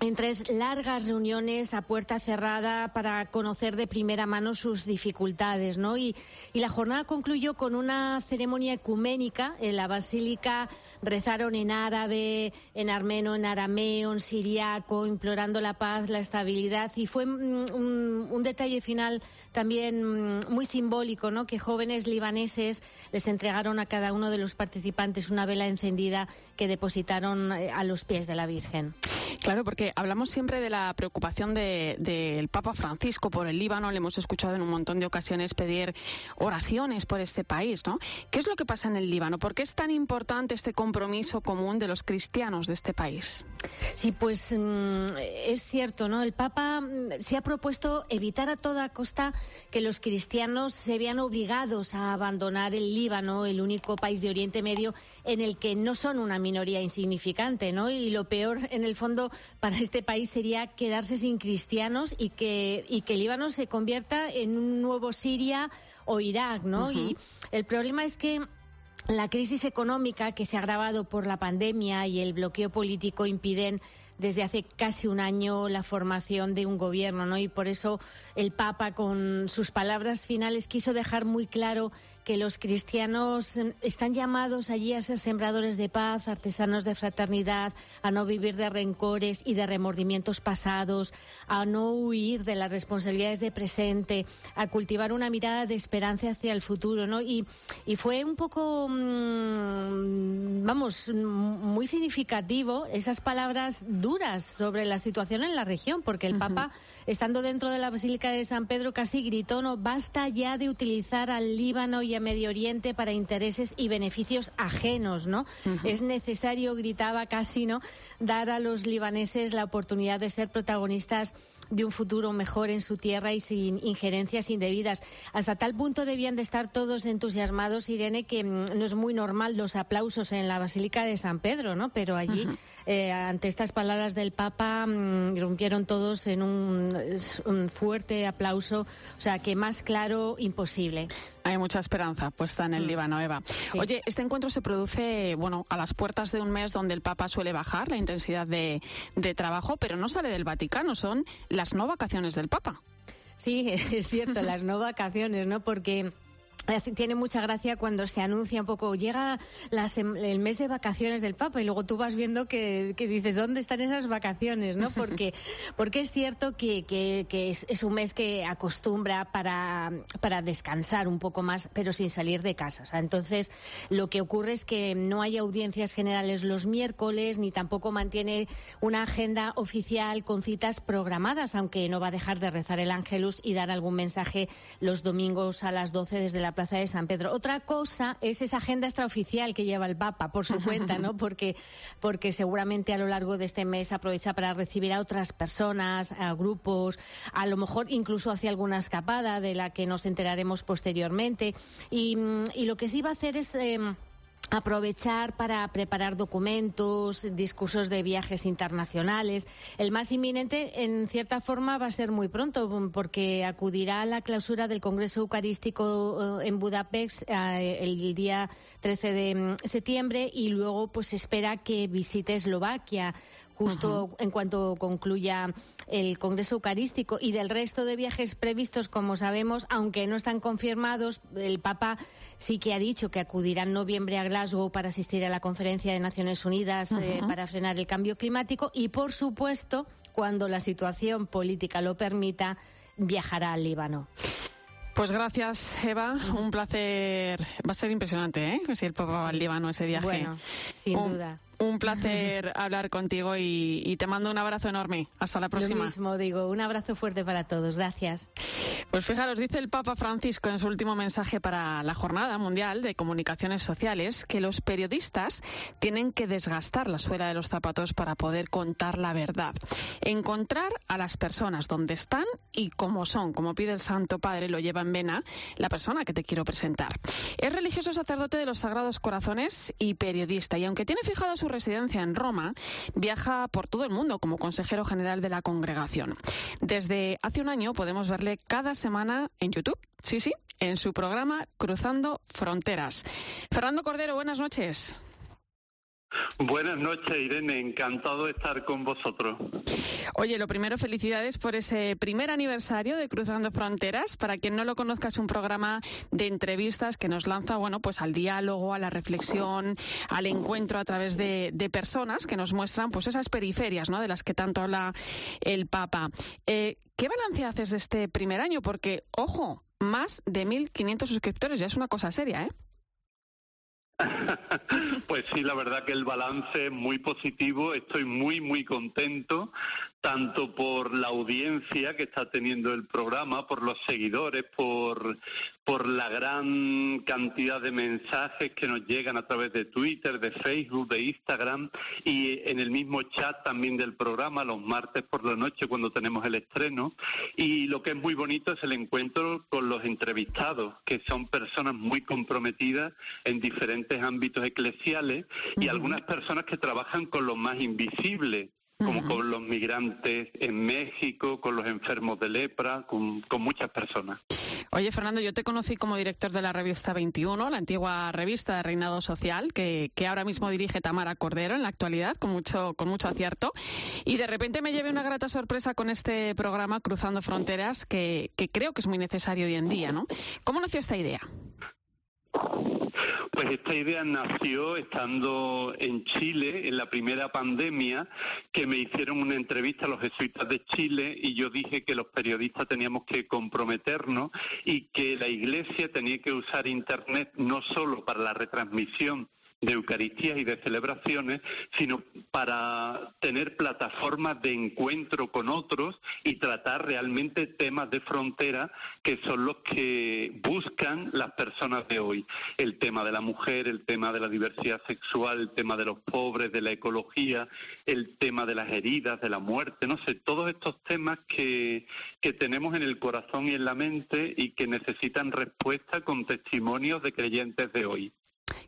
en tres largas reuniones a puerta cerrada para conocer de primera mano sus dificultades, ¿no? Y, y, la jornada concluyó con una ceremonia ecuménica en la Basílica. Rezaron en árabe, en armeno, en arameo, en siriaco, implorando la paz, la estabilidad. Y fue un, un, un detalle final también muy simbólico, ¿no? Que jóvenes libaneses les entregaron a cada uno de los participantes una vela encendida que depositaron eh, a los pies de la Virgen. Claro, porque hablamos siempre de la preocupación del de, Papa Francisco por el Líbano, le hemos escuchado en un montón de ocasiones pedir oraciones por este país, ¿no? ¿Qué es lo que pasa en el Líbano? ¿Por qué es tan importante este compromiso común de los cristianos de este país? Sí, pues mm, es cierto, ¿no? El Papa se ha propuesto evitar a toda costa que los cristianos se vean obligados a abandonar el Líbano, el único país de Oriente Medio en el que no son una minoría insignificante, ¿no? Y lo peor, en el fondo, para este país sería quedarse sin cristianos y que, y que el Líbano se convierta en un nuevo Siria o Irak, ¿no? Uh -huh. Y el problema es que la crisis económica que se ha agravado por la pandemia y el bloqueo político impiden desde hace casi un año la formación de un gobierno, ¿no? Y por eso el Papa, con sus palabras finales, quiso dejar muy claro que los cristianos están llamados allí a ser sembradores de paz, artesanos de fraternidad, a no vivir de rencores y de remordimientos pasados, a no huir de las responsabilidades de presente, a cultivar una mirada de esperanza hacia el futuro, ¿no? Y, y fue un poco, mmm, vamos, muy significativo esas palabras duras sobre la situación en la región, porque el uh -huh. Papa, estando dentro de la Basílica de San Pedro, casi gritó, no, basta ya de utilizar al Líbano y Medio Oriente para intereses y beneficios ajenos, ¿no? Uh -huh. Es necesario, gritaba casi, ¿no?, dar a los libaneses la oportunidad de ser protagonistas de un futuro mejor en su tierra y sin injerencias indebidas. Hasta tal punto debían de estar todos entusiasmados, Irene, que mm, no es muy normal los aplausos en la Basílica de San Pedro, ¿no? Pero allí, uh -huh. eh, ante estas palabras del Papa, mmm, rompieron todos en un, un, fuerte aplauso. O sea, que más claro, imposible. Hay mucha esperanza puesta en el mm. Líbano, Eva. Sí. Oye, este encuentro se produce, bueno, a las puertas de un mes donde el Papa suele bajar la intensidad de, de trabajo, pero no sale del Vaticano, son las no vacaciones del Papa. Sí, es cierto, las no vacaciones, ¿no? Porque tiene mucha gracia cuando se anuncia un poco, llega el mes de vacaciones del Papa y luego tú vas viendo que, dices, ¿dónde están esas vacaciones? ¿no? Porque, porque es cierto que, es, un mes que acostumbra para, para descansar un poco más, pero sin salir de casa. entonces, lo que ocurre es que no hay audiencias generales los miércoles, ni tampoco mantiene una agenda oficial con citas programadas, aunque no va a dejar de rezar el Ángelus y dar algún mensaje los domingos a las 12 desde la Plaza de San Pedro. Otra cosa es esa agenda extraoficial que lleva el Papa por su cuenta, ¿no? Porque, porque seguramente a lo largo de este mes aprovecha para recibir a otras personas, a grupos, a lo mejor incluso hacia alguna escapada de la que nos enteraremos posteriormente. Y, lo que sí va a hacer es. Em, aprovechar para preparar documentos, discursos de viajes internacionales. El más inminente, en cierta forma, va a ser muy pronto, porque acudirá a la clausura del Congreso Eucarístico eh, en Budapest eh, el día 13 de mm, septiembre y luego pues espera que visite Eslovaquia justo en cuanto concluya el Congreso Eucarístico y del resto de viajes previstos, como sabemos, aunque no están confirmados, el Papa sí que ha dicho que acudirá en noviembre a Glasgow para asistir a la conferencia de Naciones Unidas eh, para frenar el cambio climático y, por supuesto, cuando la situación política lo permita, viajará al Líbano. Pues gracias, Eva. Un placer. Va a ser impresionante, ¿eh? Si el Papa va al Líbano ese viaje. Bueno, sin duda. Un placer hablar contigo y, te mando un abrazo enorme. Hasta la próxima. Lo mismo digo, un abrazo fuerte para todos. Gracias. Pues fijaros, dice el Papa Francisco en su último mensaje para la Jornada Mundial de Comunicaciones Sociales que los periodistas tienen que desgastar la suela de los zapatos para poder contar la verdad. Encontrar a las personas donde están y cómo son, como pide el Santo Padre, lo lleva en vena la persona que te quiero presentar. Es religioso sacerdote de los Sagrados Corazones y periodista, y aunque tiene fijado su residencia en Roma, viaja por todo el mundo como consejero general de la congregación. Desde hace un año podemos verle cada semana en YouTube, sí, sí, en su programa Cruzando Fronteras. Fernando Cordero, buenas noches. Buenas noches, Irene. Encantado de estar con vosotros. Oye, lo primero, felicidades por ese primer aniversario de Cruzando Fronteras. Para quien no lo conozca, es un programa de entrevistas que nos lanza, bueno, pues al diálogo, a la reflexión, al encuentro a través de, personas que nos muestran, pues esas periferias, ¿no? De las que tanto habla el Papa. Eh, ¿Qué balance haces de este primer año? Porque, ojo, más de 1.500 suscriptores, ya es una cosa seria, ¿eh? pues sí, la verdad que el balance es muy positivo. Estoy muy, muy contento tanto por la audiencia que está teniendo el programa, por los seguidores, por, por la gran cantidad de mensajes que nos llegan a través de Twitter, de Facebook, de Instagram y en el mismo chat también del programa los martes por la noche cuando tenemos el estreno. Y lo que es muy bonito es el encuentro con los entrevistados, que son personas muy comprometidas en diferentes ámbitos eclesiales y algunas personas que trabajan con lo más invisible como con los migrantes en México, con los enfermos de lepra, con, muchas personas. Oye, Fernando, yo te conocí como director de la revista 21, la antigua revista de Reinado Social, que, ahora mismo dirige Tamara Cordero en la actualidad, con mucho, con mucho acierto. Y de repente me llevé una grata sorpresa con este programa Cruzando Fronteras, que, que creo que es muy necesario hoy en día, ¿no? ¿Cómo nació esta idea? Pues esta idea nació estando en Chile en la primera pandemia que me hicieron una entrevista a los jesuitas de Chile y yo dije que los periodistas teníamos que comprometernos y que la Iglesia tenía que usar Internet no solo para la retransmisión de Eucaristías y de celebraciones, sino para tener plataformas de encuentro con otros y tratar realmente temas de frontera que son los que buscan las personas de hoy. El tema de la mujer, el tema de la diversidad sexual, el tema de los pobres, de la ecología, el tema de las heridas, de la muerte, no sé, todos estos temas que, que tenemos en el corazón y en la mente y que necesitan respuesta con testimonios de creyentes de hoy.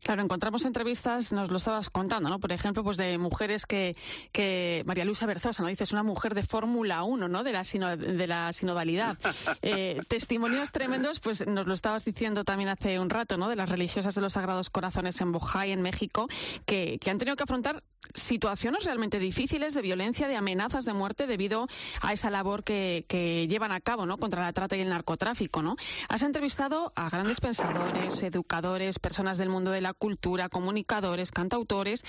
Claro, encontramos entrevistas, nos lo estabas contando, ¿no? Por ejemplo, pues de mujeres que, que María Luisa Berzosa, ¿no? Dices una mujer de Fórmula 1, ¿no? De la, de la sinodalidad. Eh, testimonios tremendos, pues nos lo estabas diciendo también hace un rato, ¿no? De las religiosas de los Sagrados Corazones en Bojay, en México, que, que han tenido que afrontar situaciones realmente difíciles de violencia, de amenazas de muerte debido a esa labor que, que llevan a cabo ¿no? contra la trata y el narcotráfico. ¿no? Has entrevistado a grandes pensadores, educadores, personas del mundo de la cultura, comunicadores, cantautores,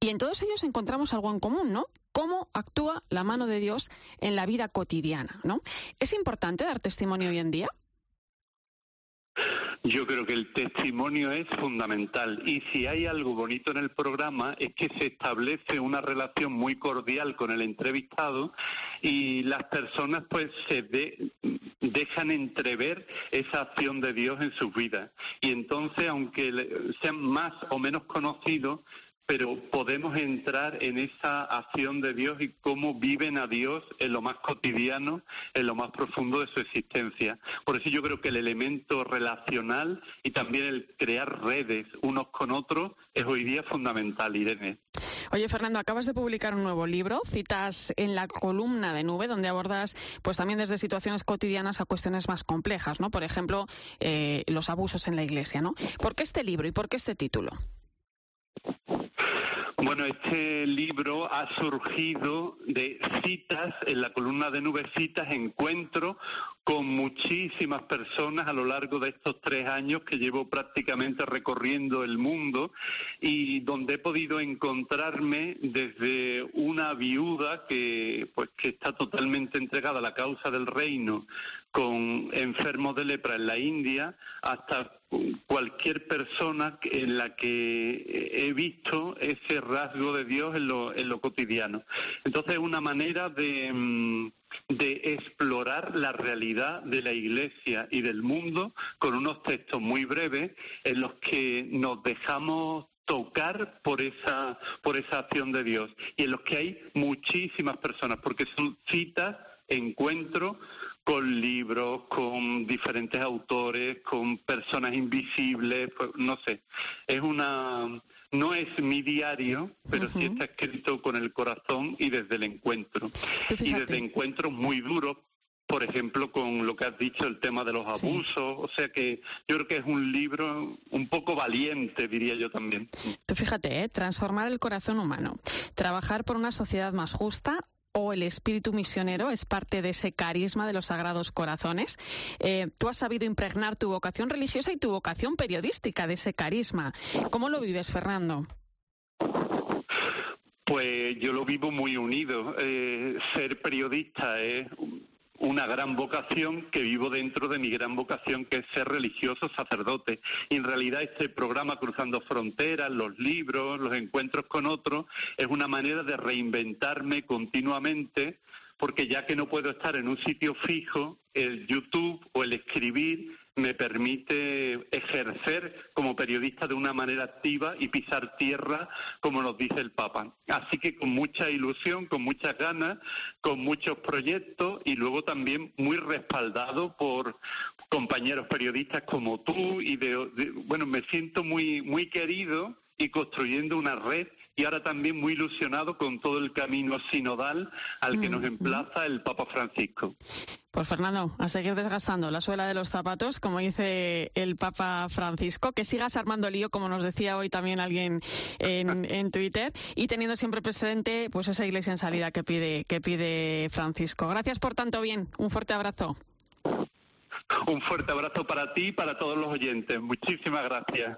y en todos ellos encontramos algo en común, ¿no? cómo actúa la mano de Dios en la vida cotidiana, ¿no? ¿Es importante dar testimonio hoy en día? Yo creo que el testimonio es fundamental y si hay algo bonito en el programa es que se establece una relación muy cordial con el entrevistado y las personas pues se dejan entrever esa acción de Dios en sus vidas y entonces aunque sean más o menos conocidos pero podemos entrar en esa acción de Dios y cómo viven a Dios en lo más cotidiano, en lo más profundo de su existencia. Por eso yo creo que el elemento relacional y también el crear redes unos con otros es hoy día fundamental, Irene. Oye, Fernando, acabas de publicar un nuevo libro, citas en la columna de nube, donde abordas pues también desde situaciones cotidianas a cuestiones más complejas, ¿no? Por ejemplo, eh, los abusos en la iglesia, ¿no? ¿Por qué este libro y por qué este título? Bueno, este libro ha surgido de citas, en la columna de nubes citas, encuentro con muchísimas personas a lo largo de estos tres años que llevo prácticamente recorriendo el mundo y donde he podido encontrarme desde una viuda que pues que está totalmente entregada a la causa del reino con enfermos de lepra en la India hasta cualquier persona en la que he visto ese rasgo de Dios en lo, en lo cotidiano. Entonces es una manera de, mm, de explorar la realidad de la Iglesia y del mundo con unos textos muy breves en los que nos dejamos tocar por esa por esa acción de Dios y en los que hay muchísimas personas porque son citas encuentros con libros, con diferentes autores, con personas invisibles, pues, no sé. Es una, no es mi diario, pero sí está escrito con el corazón y desde el encuentro. Y desde encuentros muy duros, por ejemplo, con lo que has dicho, el tema de los abusos. O sea que yo creo que es un libro un poco valiente, diría yo también. Tú fíjate, ¿eh? transformar el corazón humano, trabajar por una sociedad más justa, o el espíritu misionero es parte de ese carisma de los Sagrados Corazones. Eh, tú has sabido impregnar tu vocación religiosa y tu vocación periodística de ese carisma. ¿Cómo lo vives, Fernando? Pues yo lo vivo muy unido. Eh, ser periodista es una gran vocación que vivo dentro de mi gran vocación que es ser religioso sacerdote. Y en realidad este programa Cruzando Fronteras, los libros, los encuentros con otros, es una manera de reinventarme continuamente porque ya que no puedo estar en un sitio fijo, el YouTube o el escribir me permite ejercer como periodista de una manera activa y pisar tierra, como nos dice el Papa. Así que con mucha ilusión, con muchas ganas, con muchos proyectos y luego también muy respaldado por compañeros periodistas como tú y de, bueno, me siento muy muy querido y construyendo una red y ahora también muy ilusionado con todo el camino sinodal al que nos emplaza el Papa Francisco. Pues Fernando, a seguir desgastando la suela de los zapatos, como dice el Papa Francisco, que sigas armando lío, como nos decía hoy también alguien en, en, Twitter, y teniendo siempre presente pues esa iglesia en salida que pide, que pide Francisco. Gracias por tanto bien, un fuerte abrazo. Un fuerte abrazo para ti y para todos los oyentes. Muchísimas gracias.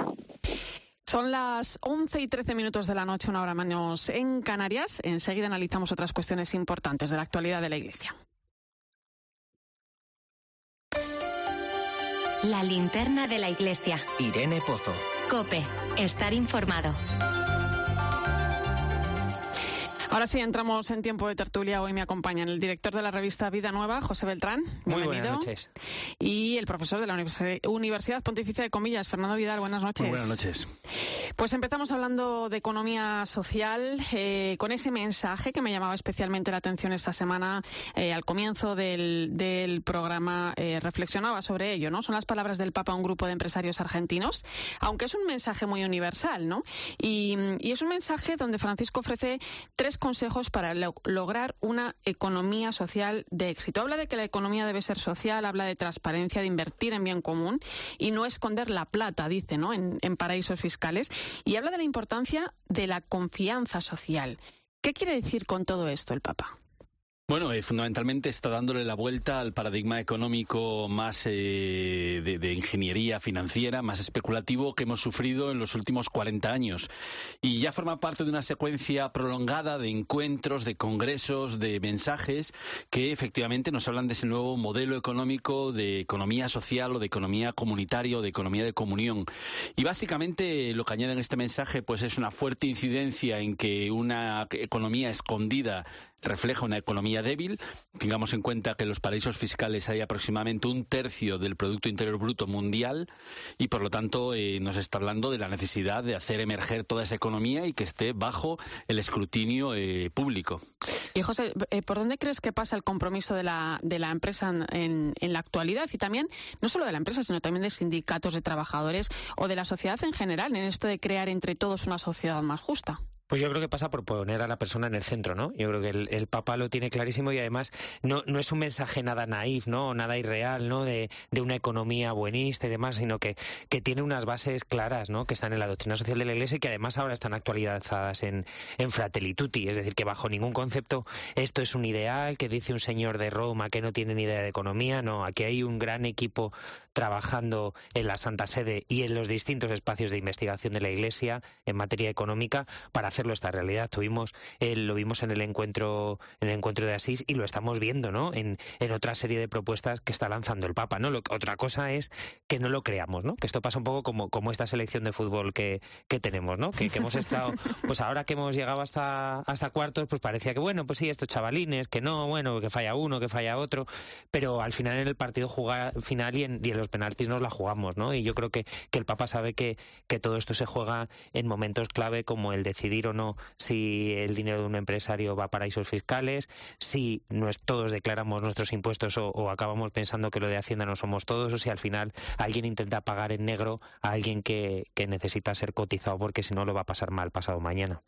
Son las 11 y 13 minutos de la noche, una hora menos en Canarias. Enseguida analizamos otras cuestiones importantes de la actualidad de la Iglesia. La linterna de la Iglesia. Irene Pozo. Cope. Estar informado. Ahora sí, entramos en tiempo de tertulia. Hoy me acompañan el director de la revista Vida Nueva, José Beltrán. Muy buenas noches. Y el profesor de la Universidad Pontificia de Comillas, Fernando Vidal. Buenas noches. Muy buenas noches. Pues empezamos hablando de economía social, eh, con ese mensaje que me llamaba especialmente la atención esta semana eh, al comienzo del, programa. Eh, reflexionaba sobre ello, ¿no? Son las palabras del Papa a un grupo de empresarios argentinos, aunque es un mensaje muy universal, ¿no? Y, y es un mensaje donde Francisco ofrece tres consejos para lograr una economía social de éxito. Habla de que la economía debe ser social, habla de transparencia, de invertir en bien común y no esconder la plata, dice, ¿no? En, en paraísos fiscales. Y habla de la importancia de la confianza social. ¿Qué quiere decir con todo esto el Papa? Bueno, eh, fundamentalmente está dándole la vuelta al paradigma económico más eh, de, ingeniería financiera, más especulativo que hemos sufrido en los últimos 40 años. Y ya forma parte de una secuencia prolongada de encuentros, de congresos, de mensajes que efectivamente nos hablan de ese nuevo modelo económico de economía social o de economía comunitaria o de economía de comunión. Y básicamente lo que añaden este mensaje pues es una fuerte incidencia en que una economía escondida refleja una economía débil. Tengamos en cuenta que en los paraísos fiscales hay aproximadamente un tercio del Producto Interior Bruto mundial y, por lo tanto, eh, nos está hablando de la necesidad de hacer emerger toda esa economía y que esté bajo el escrutinio eh, público. Y, José, eh, ¿por dónde crees que pasa el compromiso de la, de la empresa en, en la actualidad? Y también, no solo de la empresa, sino también de sindicatos de trabajadores o de la sociedad en general, en esto de crear entre todos una sociedad más justa. Pues yo creo que pasa por poner a la persona en el centro, ¿no? Yo creo que el, Papa lo tiene clarísimo y además no, no es un mensaje nada naif, ¿no? Nada irreal, ¿no? De, de una economía buenista y demás, sino que, que tiene unas bases claras, ¿no? Que están en la doctrina social de la Iglesia y que además ahora están actualizadas en, en Fratelli Tutti. Es decir, que bajo ningún concepto esto es un ideal que dice un señor de Roma que no tiene ni idea de economía. No, aquí hay un gran equipo trabajando en la Santa Sede y en los distintos espacios de investigación de la Iglesia en materia económica para hacerlo esta realidad. Tuvimos, eh, lo vimos en el encuentro, en el encuentro de Asís y lo estamos viendo, ¿no? En, en otra serie de propuestas que está lanzando el Papa, ¿no? Lo, otra cosa es que no lo creamos, ¿no? Que esto pasa un poco como, como esta selección de fútbol que, que tenemos, ¿no? Que, hemos estado, pues ahora que hemos llegado hasta, hasta cuartos, pues parecía que bueno, pues sí, estos chavalines, que no, bueno, que falla uno, que falla otro, pero al final en el partido jugar final y y en los penaltis nos la jugamos, ¿no? Y yo creo que, que el Papa sabe que, que todo esto se juega en momentos clave como el decidir o no si el dinero de un empresario va a paraísos fiscales, si todos declaramos nuestros impuestos o, o, acabamos pensando que lo de Hacienda no somos todos, o si al final alguien intenta pagar en negro a alguien que, que necesita ser cotizado porque si no lo va a pasar mal pasado mañana.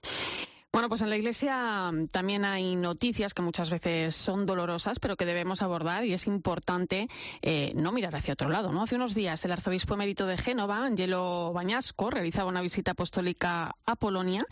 Bueno, pues en la Iglesia mm, también hay noticias que muchas veces son dolorosas, pero que debemos abordar y es importante eh, no mirar hacia otro lado. ¿no? Hace unos días el arzobispo emérito de Génova, Angelo Bañasco, realizaba una visita apostólica a Polonia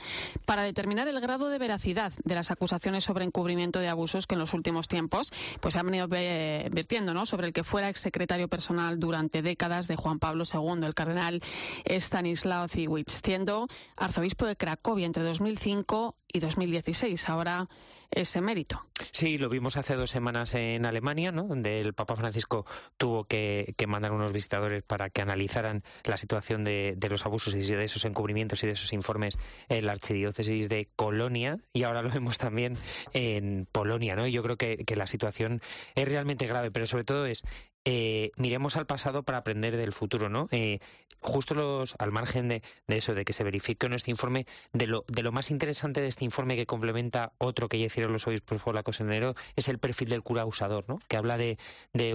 para determinar el grado de veracidad de las acusaciones sobre encubrimiento de abusos que en los últimos tiempos pues se han venido vertiendo ¿no? sobre el que fuera exsecretario personal durante décadas de Juan Pablo II, el cardenal Stanislaw Ziwicz, siendo arzobispo de Cracovia entre 2005 y 2016. Ahora ese mérito. Sí, lo vimos hace dos semanas en Alemania, ¿no? donde el Papa Francisco tuvo que, que mandar unos visitadores para que analizaran la situación de, los abusos y de esos encubrimientos y de esos informes en la archidiócesis de Colonia y ahora lo vemos también en Polonia. ¿no? Y yo creo que, que la situación es realmente grave, pero sobre todo es eh, miremos al pasado para aprender del futuro, ¿no? Eh, justo los, al margen de, eso, de que se verifique este informe, de lo, de lo más interesante de este informe que complementa otro que ya hicieron los obispos polacos en enero, es el perfil del cura abusador, ¿no? Que habla de,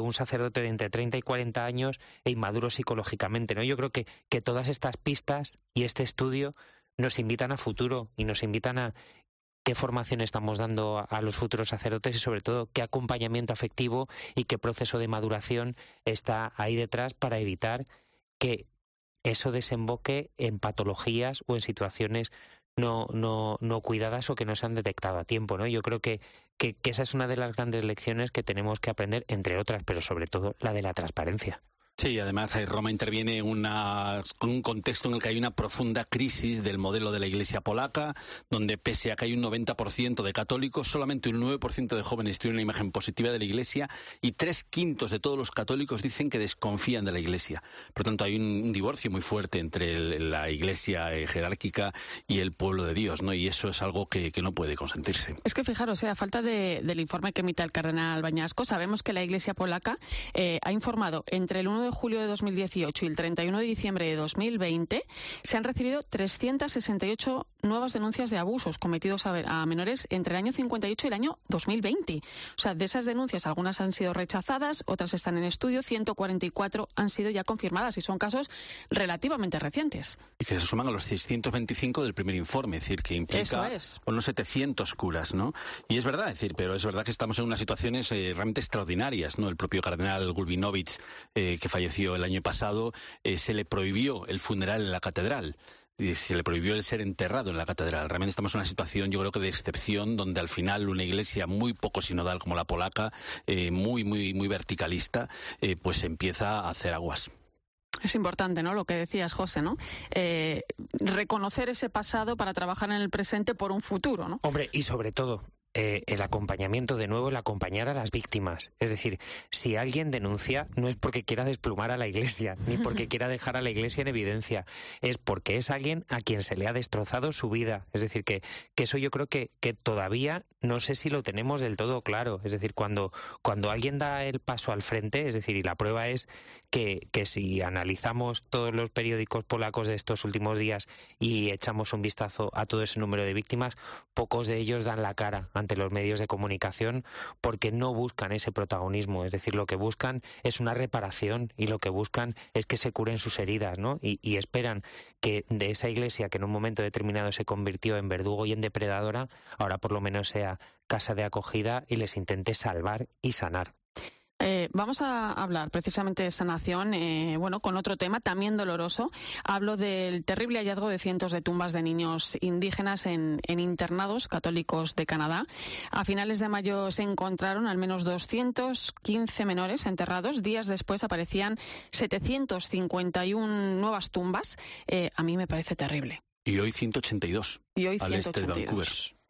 un sacerdote de entre 30 y 40 años e inmaduro psicológicamente, ¿no? Yo creo que todas estas pistas y este estudio nos invitan a futuro y nos invitan a qué formación estamos dando a los futuros sacerdotes y sobre todo qué acompañamiento afectivo y qué proceso de maduración está ahí detrás para evitar que eso desemboque en patologías o en situaciones no, no, no cuidadas o que no se han detectado a tiempo, ¿no? Yo creo que, que, que esa es una de las grandes lecciones que tenemos que aprender, entre otras, pero sobre todo la de la transparencia. Sí, además eh, Roma interviene en un contexto en el que hay una profunda crisis del modelo de la Iglesia polaca, donde pese a que hay un 90% de católicos, solamente un 9% de jóvenes tienen una imagen positiva de la Iglesia y tres quintos de todos los católicos dicen que desconfían de la Iglesia. Por tanto, hay un, divorcio muy fuerte entre el, la Iglesia eh, jerárquica y el pueblo de Dios, ¿no? Y eso es algo que, que no puede consentirse. Es que fijaros, eh, a falta de, del informe que emite el cardenal Bañasco, sabemos que la Iglesia polaca eh, ha informado entre el 1 de de julio de 2018 y el 31 de diciembre de 2020 se han recibido 368 nuevas denuncias de abusos cometidos a, menores entre el año 58 y el año 2020. O sea, de esas denuncias algunas han sido rechazadas, otras están en estudio, 144 han sido ya confirmadas y son casos relativamente recientes. Y que se suman a los 625 del primer informe, es decir, que implica unos 700 curas, ¿no? Y es verdad, es decir, pero es verdad que estamos en unas situaciones eh, realmente extraordinarias, ¿no? El propio cardenal Gulbinovich, eh, que falleció el año pasado, eh, se le prohibió el funeral en la catedral y se le prohibió el ser enterrado en la catedral. Realmente estamos en una situación, yo creo que de excepción, donde al final una iglesia muy poco sinodal como la polaca, muy, muy, muy verticalista, pues empieza a hacer aguas. Es importante, ¿no? Lo que decías, José, ¿no? Eh, reconocer ese pasado para trabajar en el presente por un futuro, ¿no? Hombre, y sobre todo, eh, el acompañamiento de nuevo, el acompañar a las víctimas. Es decir, si alguien denuncia, no es porque quiera desplumar a la iglesia, ni porque quiera dejar a la iglesia en evidencia, es porque es alguien a quien se le ha destrozado su vida. Es decir, que, que eso yo creo que, que todavía no sé si lo tenemos del todo claro. Es decir, cuando, cuando alguien da el paso al frente, es decir, y la prueba es que, que si analizamos todos los periódicos polacos de estos últimos días y echamos un vistazo a todo ese número de víctimas, pocos de ellos dan la cara ante los medios de comunicación porque no buscan ese protagonismo, es decir, lo que buscan es una reparación y lo que buscan es que se curen sus heridas, ¿no? Y, y esperan que de esa iglesia que en un momento determinado se convirtió en verdugo y en depredadora, ahora por lo menos sea casa de acogida y les intente salvar y sanar. Eh, vamos a hablar precisamente de sanación, eh, bueno, con otro tema también doloroso. Hablo del terrible hallazgo de cientos de tumbas de niños indígenas en, internados católicos de Canadá. A finales de mayo se encontraron al menos 215 menores enterrados. Días después aparecían 751 nuevas tumbas. Eh, a mí me parece terrible. Y hoy 182. Y hoy 182. Al este de Vancouver.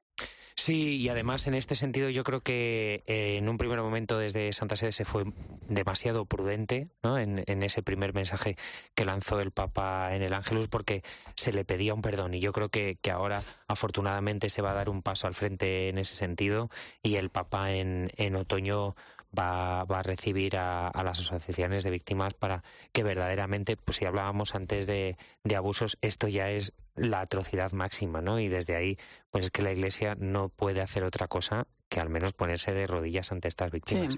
Sí, y además en este sentido yo creo que eh, en un primer momento desde Santa Sede se fue demasiado prudente ¿no? en, ese primer mensaje que lanzó el Papa en el Ángelus porque se le pedía un perdón y yo creo que, que ahora afortunadamente se va a dar un paso al frente en ese sentido y el Papa en, en otoño va, va a recibir a, las asociaciones de víctimas para que verdaderamente, pues si hablábamos antes de, de abusos, esto ya es la atrocidad máxima, ¿no? Y desde ahí, pues es que la Iglesia no puede hacer otra cosa que al menos ponerse de rodillas ante estas víctimas.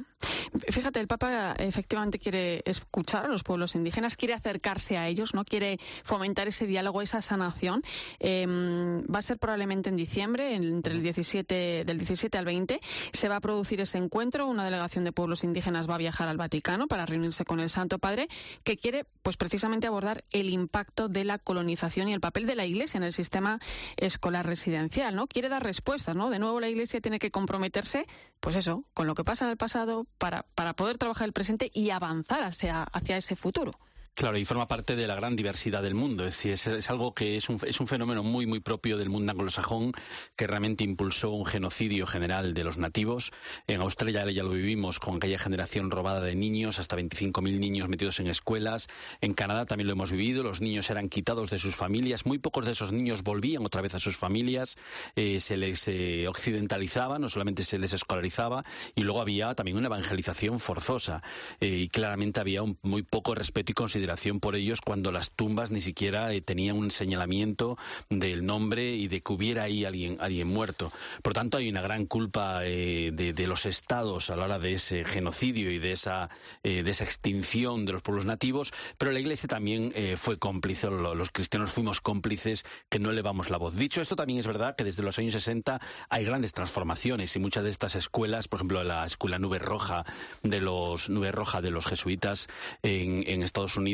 Fíjate, el Papa efectivamente quiere escuchar a los pueblos indígenas, quiere acercarse a ellos, no quiere fomentar ese diálogo, esa sanación. Em, va a ser probablemente en diciembre, entre el 17 del 17 al 20, se va a producir ese encuentro. Una delegación de pueblos indígenas va a viajar al Vaticano para reunirse con el Santo Padre, que quiere, pues precisamente abordar el impacto de la colonización y el papel de la Iglesia en el sistema escolar residencial, ¿no? Quiere dar respuestas, ¿no? De nuevo la Iglesia tiene que comprometerse, pues eso, con lo que pasa en el pasado para, para poder trabajar el presente y avanzar hacia, ese futuro. Claro, y forma parte de la gran diversidad del mundo. Es decir, es, algo que es un, es un, fenómeno muy, muy propio del mundo anglosajón que realmente impulsó un genocidio general de los nativos. En Australia ya lo vivimos con aquella generación robada de niños, hasta 25.000 niños metidos en escuelas. En Canadá también lo hemos vivido. Los niños eran quitados de sus familias. Muy pocos de esos niños volvían otra vez a sus familias. Eh, se les eh, occidentalizaba, no solamente se les escolarizaba. Y luego había también una evangelización forzosa. Eh, y claramente había un, muy poco respeto y consideración por ellos cuando las tumbas ni siquiera eh, tenían un señalamiento del nombre y de que hubiera ahí alguien, alguien muerto. Por tanto, hay una gran culpa eh, de, los estados a la hora de ese genocidio y de esa, eh, de esa extinción de los pueblos nativos, pero la Iglesia también fue cómplice, los cristianos fuimos cómplices que no elevamos la voz. Dicho esto, también es verdad que desde los años 60 hay grandes transformaciones y muchas de estas escuelas, por ejemplo, la escuela Nube Roja de los Nube Roja de los jesuitas en Estados Unidos,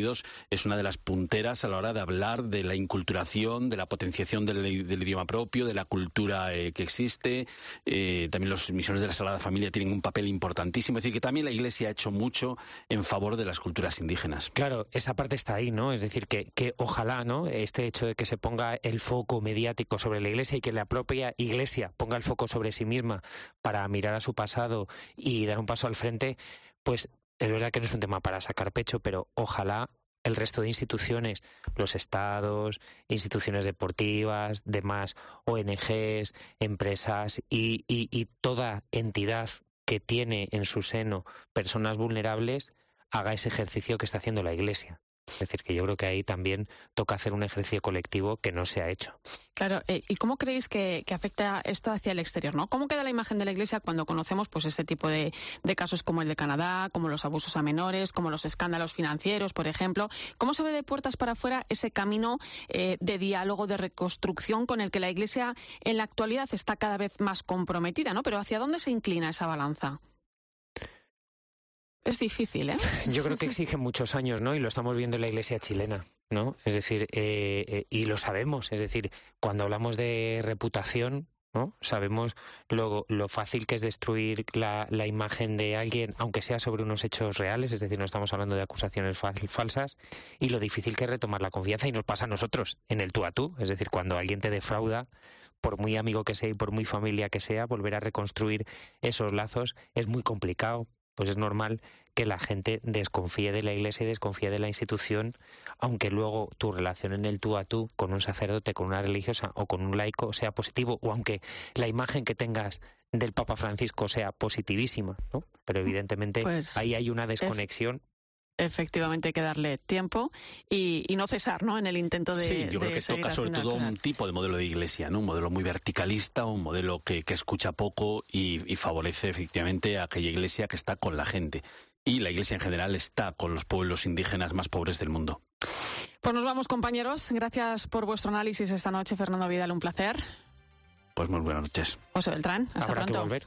es una de las punteras a la hora de hablar de la inculturación, de la potenciación del, idioma propio, de la cultura eh, que existe. Eh, también los misiones de la Sagrada Familia tienen un papel importantísimo. Es decir, que también la Iglesia ha hecho mucho en favor de las culturas indígenas. Claro, esa parte está ahí, ¿no? Es decir, que, que ojalá, ¿no? Este hecho de que se ponga el foco mediático sobre la Iglesia y que la propia Iglesia ponga el foco sobre sí misma para mirar a su pasado y dar un paso al frente, pues es verdad que no es un tema para sacar pecho, pero ojalá el resto de instituciones, los estados, instituciones deportivas, demás ONGs, empresas y, y, y toda entidad que tiene en su seno personas vulnerables haga ese ejercicio que está haciendo la Iglesia. Es decir, que yo creo que ahí también toca hacer un ejercicio colectivo que no se ha hecho. Claro, eh, ¿y cómo creéis que, afecta esto hacia el exterior? ¿no? ¿Cómo queda la imagen de la Iglesia cuando conocemos pues este tipo de, casos como el de Canadá, como los abusos a menores, como los escándalos financieros, por ejemplo? ¿Cómo se ve de puertas para afuera ese camino eh, de diálogo, de reconstrucción con el que la Iglesia en la actualidad está cada vez más comprometida? ¿no? Pero ¿hacia dónde se inclina esa balanza? Es difícil, ¿eh? Yo creo que exige muchos años, ¿no? Y lo estamos viendo en la iglesia chilena, ¿no? Es decir, eh, eh, y lo sabemos, es decir, cuando hablamos de reputación, ¿no? Sabemos lo, lo fácil que es destruir la, la, imagen de alguien, aunque sea sobre unos hechos reales, es decir, no estamos hablando de acusaciones falsas, y lo difícil que es retomar la confianza, y nos pasa a nosotros, en el tú a tú, es decir, cuando alguien te defrauda, por muy amigo que sea y por muy familia que sea, volver a reconstruir esos lazos es muy complicado pues es normal que la gente desconfíe de la iglesia y desconfíe de la institución, aunque luego tu relación en el tú a tú con un sacerdote, con una religiosa o con un laico sea positivo, o aunque la imagen que tengas del Papa Francisco sea positivísima, ¿no? Pero evidentemente pues ahí hay una desconexión efectivamente hay que darle tiempo y, no cesar ¿no? en el intento de. Sí, yo creo que toca sobre todo un tipo de modelo de iglesia, ¿no? un modelo muy verticalista, un modelo que, escucha poco y, y, favorece efectivamente a aquella iglesia que está con la gente. Y la iglesia en general está con los pueblos indígenas más pobres del mundo. Pues nos vamos, compañeros. Gracias por vuestro análisis esta noche, Fernando Vidal. Un placer. Pues muy buenas noches. José Beltrán, hasta Habrá pronto. Que volver.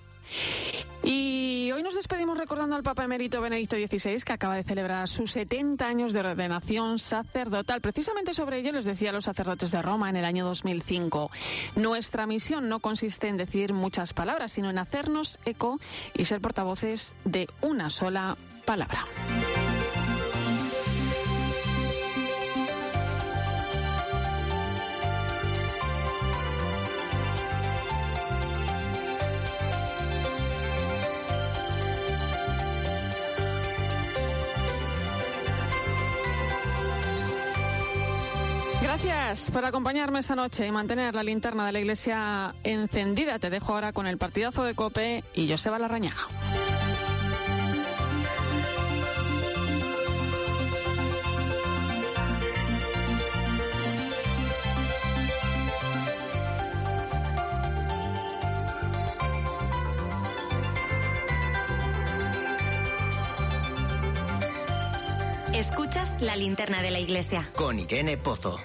Y hoy nos despedimos recordando al Papa Emérito Benedicto XVI, que acaba de celebrar sus 70 años de ordenación sacerdotal. Precisamente sobre ello les decía a los sacerdotes de Roma en el año 2005. Nuestra misión no consiste en decir muchas palabras, sino en hacernos eco y ser portavoces de una sola palabra. Gracias por acompañarme esta noche y mantener la linterna de la iglesia encendida. Te dejo ahora con el partidazo de Cope y Joseba Larrañaga. Escuchas la linterna de la iglesia. Con Irene Pozo.